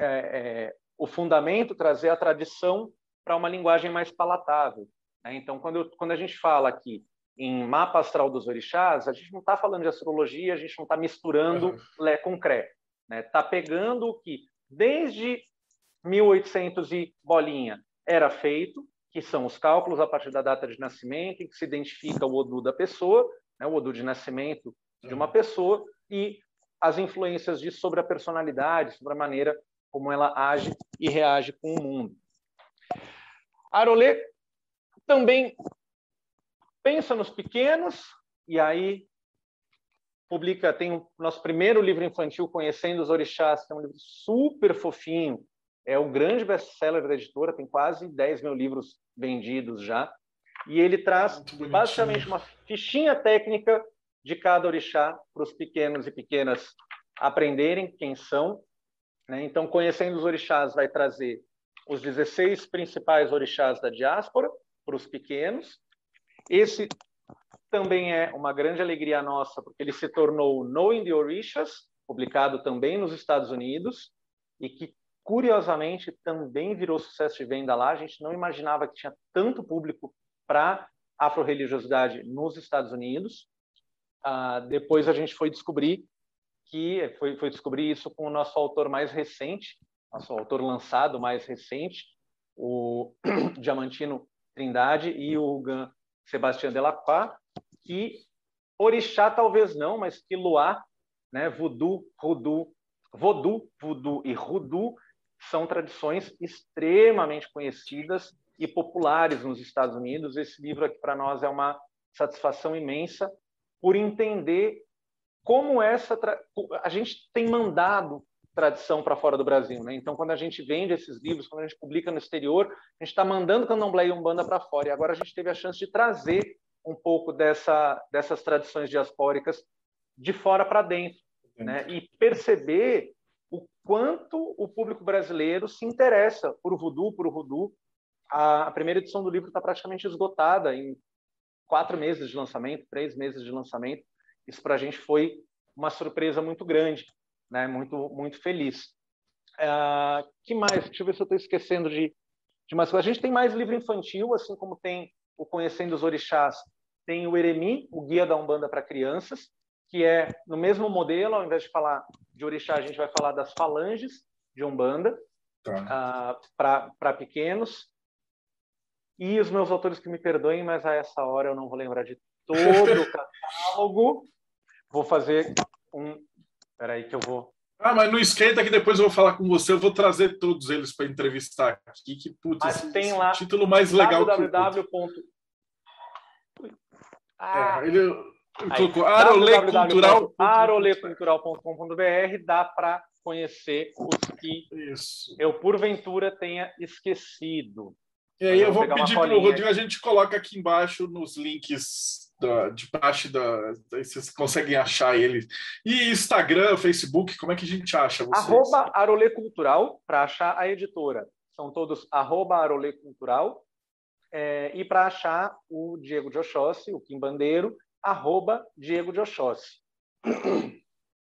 é, é, o fundamento, trazer a tradição para uma linguagem mais palatável. Né? Então, quando, eu, quando a gente fala aqui em mapa astral dos orixás, a gente não está falando de astrologia, a gente não está misturando uhum. Lé com Cré. Está né? Tá pegando o que desde 1800 e bolinha era feito, que são os cálculos a partir da data de nascimento, em que se identifica o Odu da pessoa, né? o Odu de nascimento de uma pessoa, e as influências disso sobre a personalidade, sobre a maneira como ela age e reage com o mundo. Arolê também pensa nos pequenos, e aí publica, tem o nosso primeiro livro infantil, Conhecendo os Orixás, que é um livro super fofinho, é o grande best-seller da editora, tem quase 10 mil livros vendidos já, e ele traz basicamente uma fichinha técnica de cada orixá para os pequenos e pequenas aprenderem quem são. Né? Então, Conhecendo os Orixás vai trazer os 16 principais orixás da diáspora para os pequenos. Esse também é uma grande alegria nossa, porque ele se tornou Knowing the Orishas, publicado também nos Estados Unidos, e que, curiosamente, também virou sucesso de venda lá. A gente não imaginava que tinha tanto público para afro-religiosidade nos Estados Unidos. Ah, depois a gente foi descobrir que foi, foi descobrir isso com o nosso autor mais recente, nosso autor lançado mais recente, o (clears throat) Diamantino Trindade e o Gan Sebastião Delacroix, que orixá talvez não, mas que luá, né, voodoo, voodoo, voodoo, voodoo e hoodoo são tradições extremamente conhecidas e populares nos Estados Unidos. Esse livro aqui para nós é uma satisfação imensa por entender como essa a gente tem mandado tradição para fora do Brasil, né? Então, quando a gente vende esses livros, quando a gente publica no exterior, a gente está mandando Candomblé e Umbanda para fora. E agora a gente teve a chance de trazer um pouco dessa, dessas tradições diaspóricas de fora para dentro, né? E perceber o quanto o público brasileiro se interessa por voodoo, por voodoo. A, a primeira edição do livro está praticamente esgotada em quatro meses de lançamento, três meses de lançamento. Isso para a gente foi uma surpresa muito grande, né? Muito muito feliz. Uh, que mais? Deixa eu ver se eu estou esquecendo de, de mais coisas. A gente tem mais livro infantil, assim como tem o Conhecendo os Orixás, tem o Eremi, o Guia da Umbanda para Crianças, que é no mesmo modelo, ao invés de falar de orixá, a gente vai falar das falanges de Umbanda tá. uh, para pequenos. E os meus autores que me perdoem, mas a essa hora eu não vou lembrar de todo o (laughs) catálogo. Vou fazer um. Espera que eu vou. Ah, mas não esquenta que depois eu vou falar com você. Eu vou trazer todos eles para entrevistar aqui. Que putz, mas tem lá título mais legal. www. Ah, é, ele colocou arolecultural. arolecultural.com.br dá para conhecer os que Isso. eu porventura tenha esquecido. E aí eu vou pedir para o Rodrigo, a gente coloca aqui embaixo nos links da, de baixo da. Vocês conseguem achar ele. E Instagram, Facebook, como é que a gente acha vocês? Arroba Arolecultural, para achar a editora. São todos arroba Arolecultural. É, e para achar o Diego de Oxóssi, o Kim Bandeiro, arroba Diego de Oxóssi. (coughs)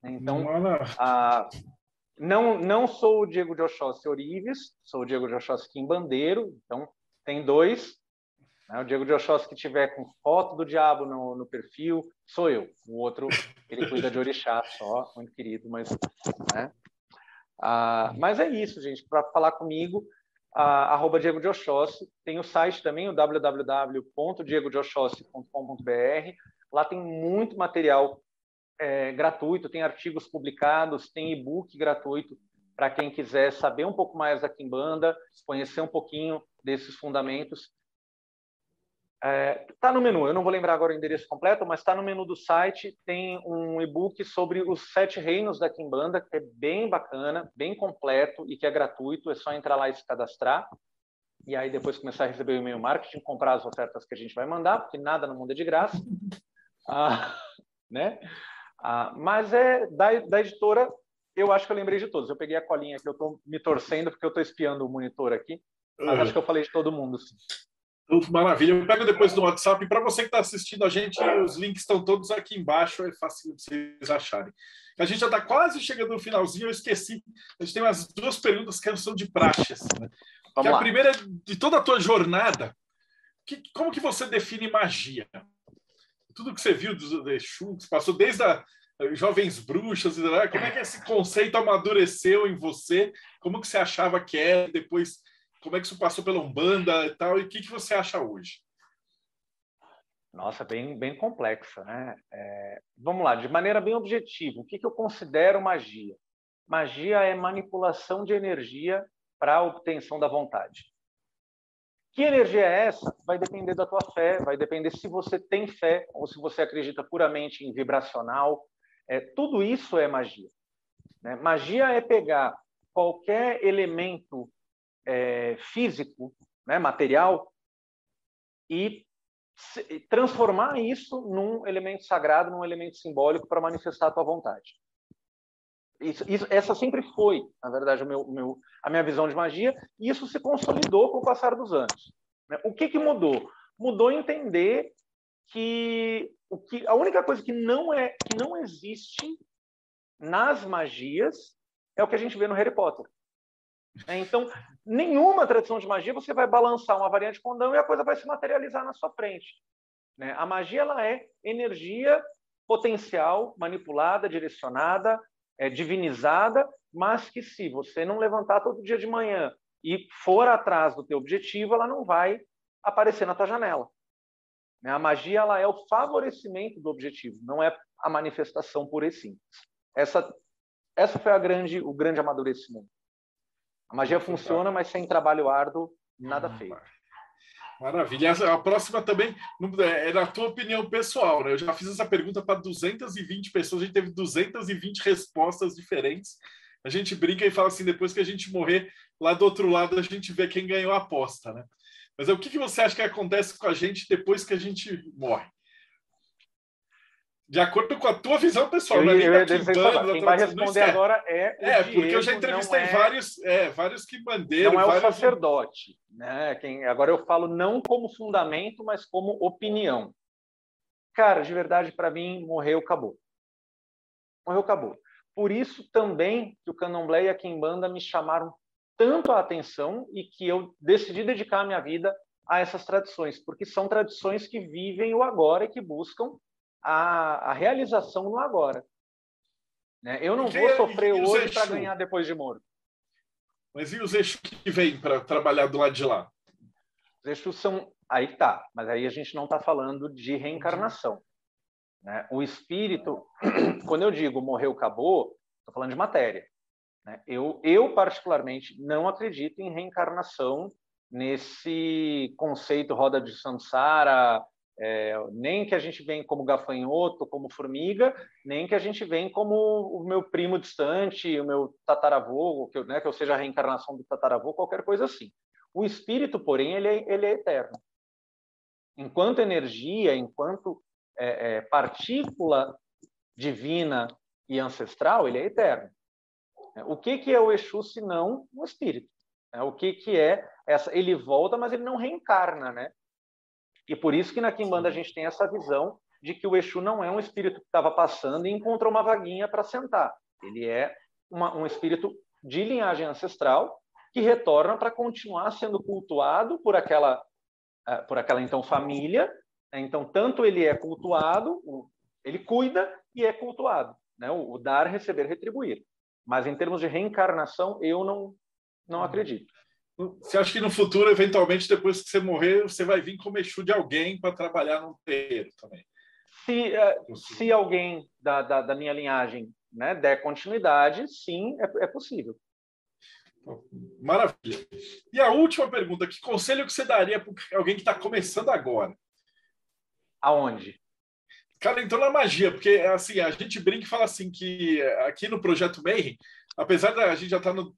Então, a, não, não sou o Diego de Oxóssi Orives, sou o Diego de Oxóssi Kim Bandeiro, então tem dois. Né? O Diego de Oxóssi que tiver com foto do diabo no, no, perfil, sou eu. O outro, ele cuida de orixá só, muito querido, mas... Né? Ah, mas é isso, gente. Para falar comigo, ah, arroba Diego de Oxóssi. Tem o site também, o www.diegodeoxóssi.com.br. Lá tem muito material é, gratuito, tem artigos publicados, tem e-book gratuito para quem quiser saber um pouco mais da Kimbanda, conhecer um pouquinho desses fundamentos. Está é, tá no menu, eu não vou lembrar agora o endereço completo, mas está no menu do site. Tem um e-book sobre os sete reinos da Kimbanda, que é bem bacana, bem completo e que é gratuito. É só entrar lá e se cadastrar. E aí depois começar a receber o e-mail marketing, comprar as ofertas que a gente vai mandar, porque nada no mundo é de graça. Ah, (laughs) né? Ah, mas é da, da editora, eu acho que eu lembrei de todos. Eu peguei a colinha aqui, eu estou me torcendo porque eu estou espiando o monitor aqui. Mas uhum. acho que eu falei de todo mundo. Sim. Maravilha. Eu pego depois no WhatsApp. Para você que está assistindo a gente, os links estão todos aqui embaixo. É fácil de vocês acharem. A gente já está quase chegando no finalzinho. Eu esqueci. A gente tem umas duas perguntas que são de praxes. Né? Que a primeira é de toda a tua jornada. Que, como que você define magia? Tudo que você viu do Exu, que passou desde a jovens bruxas, como é que esse conceito amadureceu em você? Como que você achava que era? Depois como é que isso passou pela Umbanda e tal, e o que, que você acha hoje? Nossa, bem, bem complexa, né? É, vamos lá, de maneira bem objetiva, o que, que eu considero magia? Magia é manipulação de energia para a obtenção da vontade. Que energia é essa? Vai depender da tua fé, vai depender se você tem fé ou se você acredita puramente em vibracional. É, tudo isso é magia. Né? Magia é pegar qualquer elemento é, físico, né, material, e transformar isso num elemento sagrado, num elemento simbólico para manifestar a tua vontade. Isso, isso, essa sempre foi, na verdade, meu, meu, a minha visão de magia, e isso se consolidou com o passar dos anos. Né? O que, que mudou? Mudou entender que, o que a única coisa que não é que não existe nas magias é o que a gente vê no Harry Potter. É, então, nenhuma tradição de magia você vai balançar uma variante condão e a coisa vai se materializar na sua frente. Né? A magia ela é energia potencial, manipulada, direcionada, é, divinizada, mas que se você não levantar todo dia de manhã e for atrás do teu objetivo, ela não vai aparecer na tua janela. Né? A magia ela é o favorecimento do objetivo, não é a manifestação por e simples. Essa, essa foi a grande, o grande amadurecimento. A magia funciona, mas sem trabalho árduo, nada hum, feito. Maravilha. A próxima também é, é da tua opinião pessoal, né? Eu já fiz essa pergunta para 220 pessoas, a gente teve 220 respostas diferentes. A gente brinca e fala assim, depois que a gente morrer, lá do outro lado a gente vê quem ganhou a aposta, né? Mas o que, que você acha que acontece com a gente depois que a gente morre? De acordo com a tua visão pessoal. Eu, eu, eu Quem vai responder agora é o É, Diego, porque eu já entrevistei é, vários, é, vários que bandeiram. Não é vários... o sacerdote. Né? Quem, agora eu falo não como fundamento, mas como opinião. Cara, de verdade, para mim, morreu, acabou. Morreu, acabou. Por isso também que o Candomblé e a Kimbanda me chamaram tanto a atenção e que eu decidi dedicar a minha vida a essas tradições, porque são tradições que vivem o agora e que buscam a, a realização no agora. Né? Eu não vou sofrer hoje para ganhar depois de morto. Mas e os eixos que vêm para trabalhar do lado de lá? Os eixos são. Aí tá, mas aí a gente não está falando de reencarnação. Né? O espírito, (clears throat) quando eu digo morreu, acabou, estou falando de matéria. Né? Eu, eu, particularmente, não acredito em reencarnação nesse conceito roda de samsara, é, nem que a gente vem como gafanhoto, como formiga, nem que a gente vem como o meu primo distante, o meu tataravô, que eu, né, que eu seja a reencarnação do tataravô, qualquer coisa assim. O espírito, porém, ele é, ele é eterno. Enquanto energia, enquanto é, é, partícula divina e ancestral, ele é eterno. O que, que é o Exu se não o espírito? O que, que é essa? Ele volta, mas ele não reencarna, né? E por isso que na Kimbanda a gente tem essa visão de que o Exu não é um espírito que estava passando e encontrou uma vaguinha para sentar. Ele é uma, um espírito de linhagem ancestral que retorna para continuar sendo cultuado por aquela uh, por aquela então família. Né? Então, tanto ele é cultuado, ele cuida e é cultuado. Né? O, o, dar, receber, retribuir. Mas em termos de reencarnação, eu não, não uhum. acredito. Você acha que no futuro, eventualmente, depois que você morrer, você vai vir como Exu de alguém para trabalhar no terreiro também? Se, uh, se alguém da, da, da, minha linhagem né, der continuidade, sim, é, é possível. Maravilha. E a última pergunta: que conselho que você daria para alguém que está começando agora? Aonde? Cara, entrou na magia, porque assim, a gente brinca e fala assim que aqui no Projeto Mayhem, apesar da gente já estar tá no.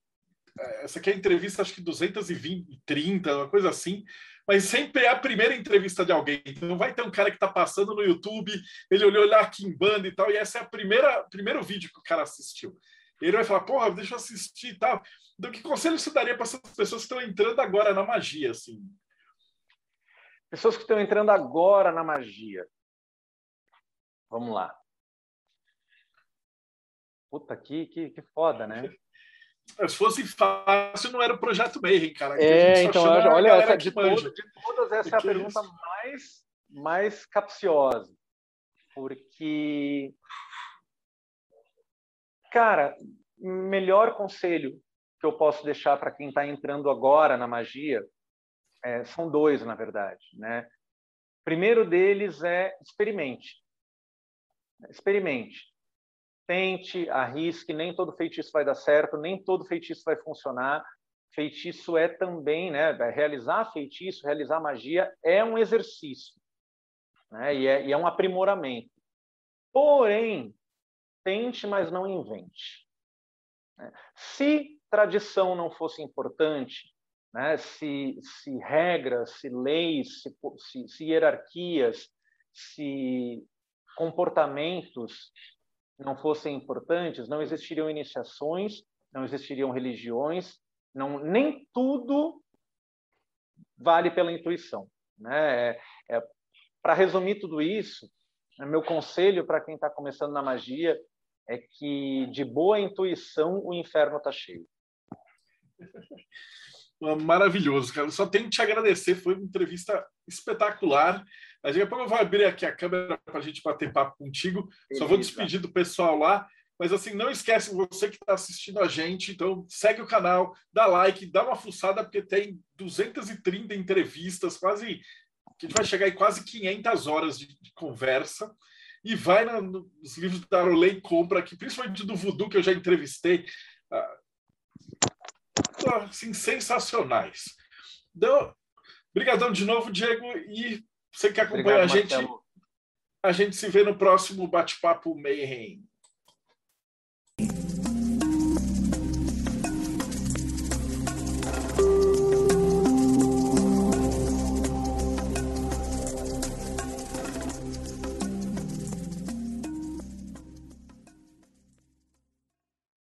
Essa aqui é a entrevista, acho que 220, 30, uma coisa assim, mas sempre é a primeira entrevista de alguém. Então vai ter um cara que está passando no YouTube, ele olhou lá aqui em banda e tal, e essa é a primeira primeiro vídeo que o cara assistiu. Ele vai falar, porra, deixa eu assistir e tal. Então, que conselho você daria para essas pessoas que estão entrando agora na magia, assim? Pessoas que estão entrando agora na magia. Vamos lá. Puta, que, que, que foda, né? (laughs) Se fosse fácil, não era o projeto Mayhem, cara. É, então, olha, essa, de, todo, de, todas, essa é a pergunta mais, mais capciosa. Porque, cara, melhor conselho que eu posso deixar para quem está entrando agora na magia é, são dois, na verdade. Né? O primeiro deles é experimente. Experimente. Tente, arrisque, nem todo feitiço vai dar certo, nem todo feitiço vai funcionar. Feitiço é também, né? Realizar feitiço, realizar magia é um exercício. Né? E, é, e é um aprimoramento. Porém, tente, mas não invente. Né? Se tradição não fosse importante, né? se, se regras, se leis, se, se, se hierarquias, se comportamentos não fossem importantes, não existiriam iniciações, não existiriam religiões, não, nem tudo vale pela intuição. Né? É, é, para resumir tudo isso, é meu conselho para quem está começando na magia é que de boa intuição o inferno está cheio. (laughs) Maravilhoso, cara. Só tenho que te agradecer. Foi uma entrevista espetacular. Daqui a pouco eu vou abrir aqui a câmera para a gente bater papo contigo. Beleza. Só vou despedir do pessoal lá. Mas assim, não esquece você que está assistindo a gente, então segue o canal, dá like, dá uma fuçada, porque tem 230 entrevistas, quase que a gente vai chegar em quase 500 horas de, de conversa. E vai na, nos livros da Arolei compra aqui, principalmente do Voodoo, que eu já entrevistei. Ah, assim, sensacionais. Então, obrigadão de novo, Diego, e você que acompanha Obrigado, a gente, Marcelo. a gente se vê no próximo bate-papo Mayhem.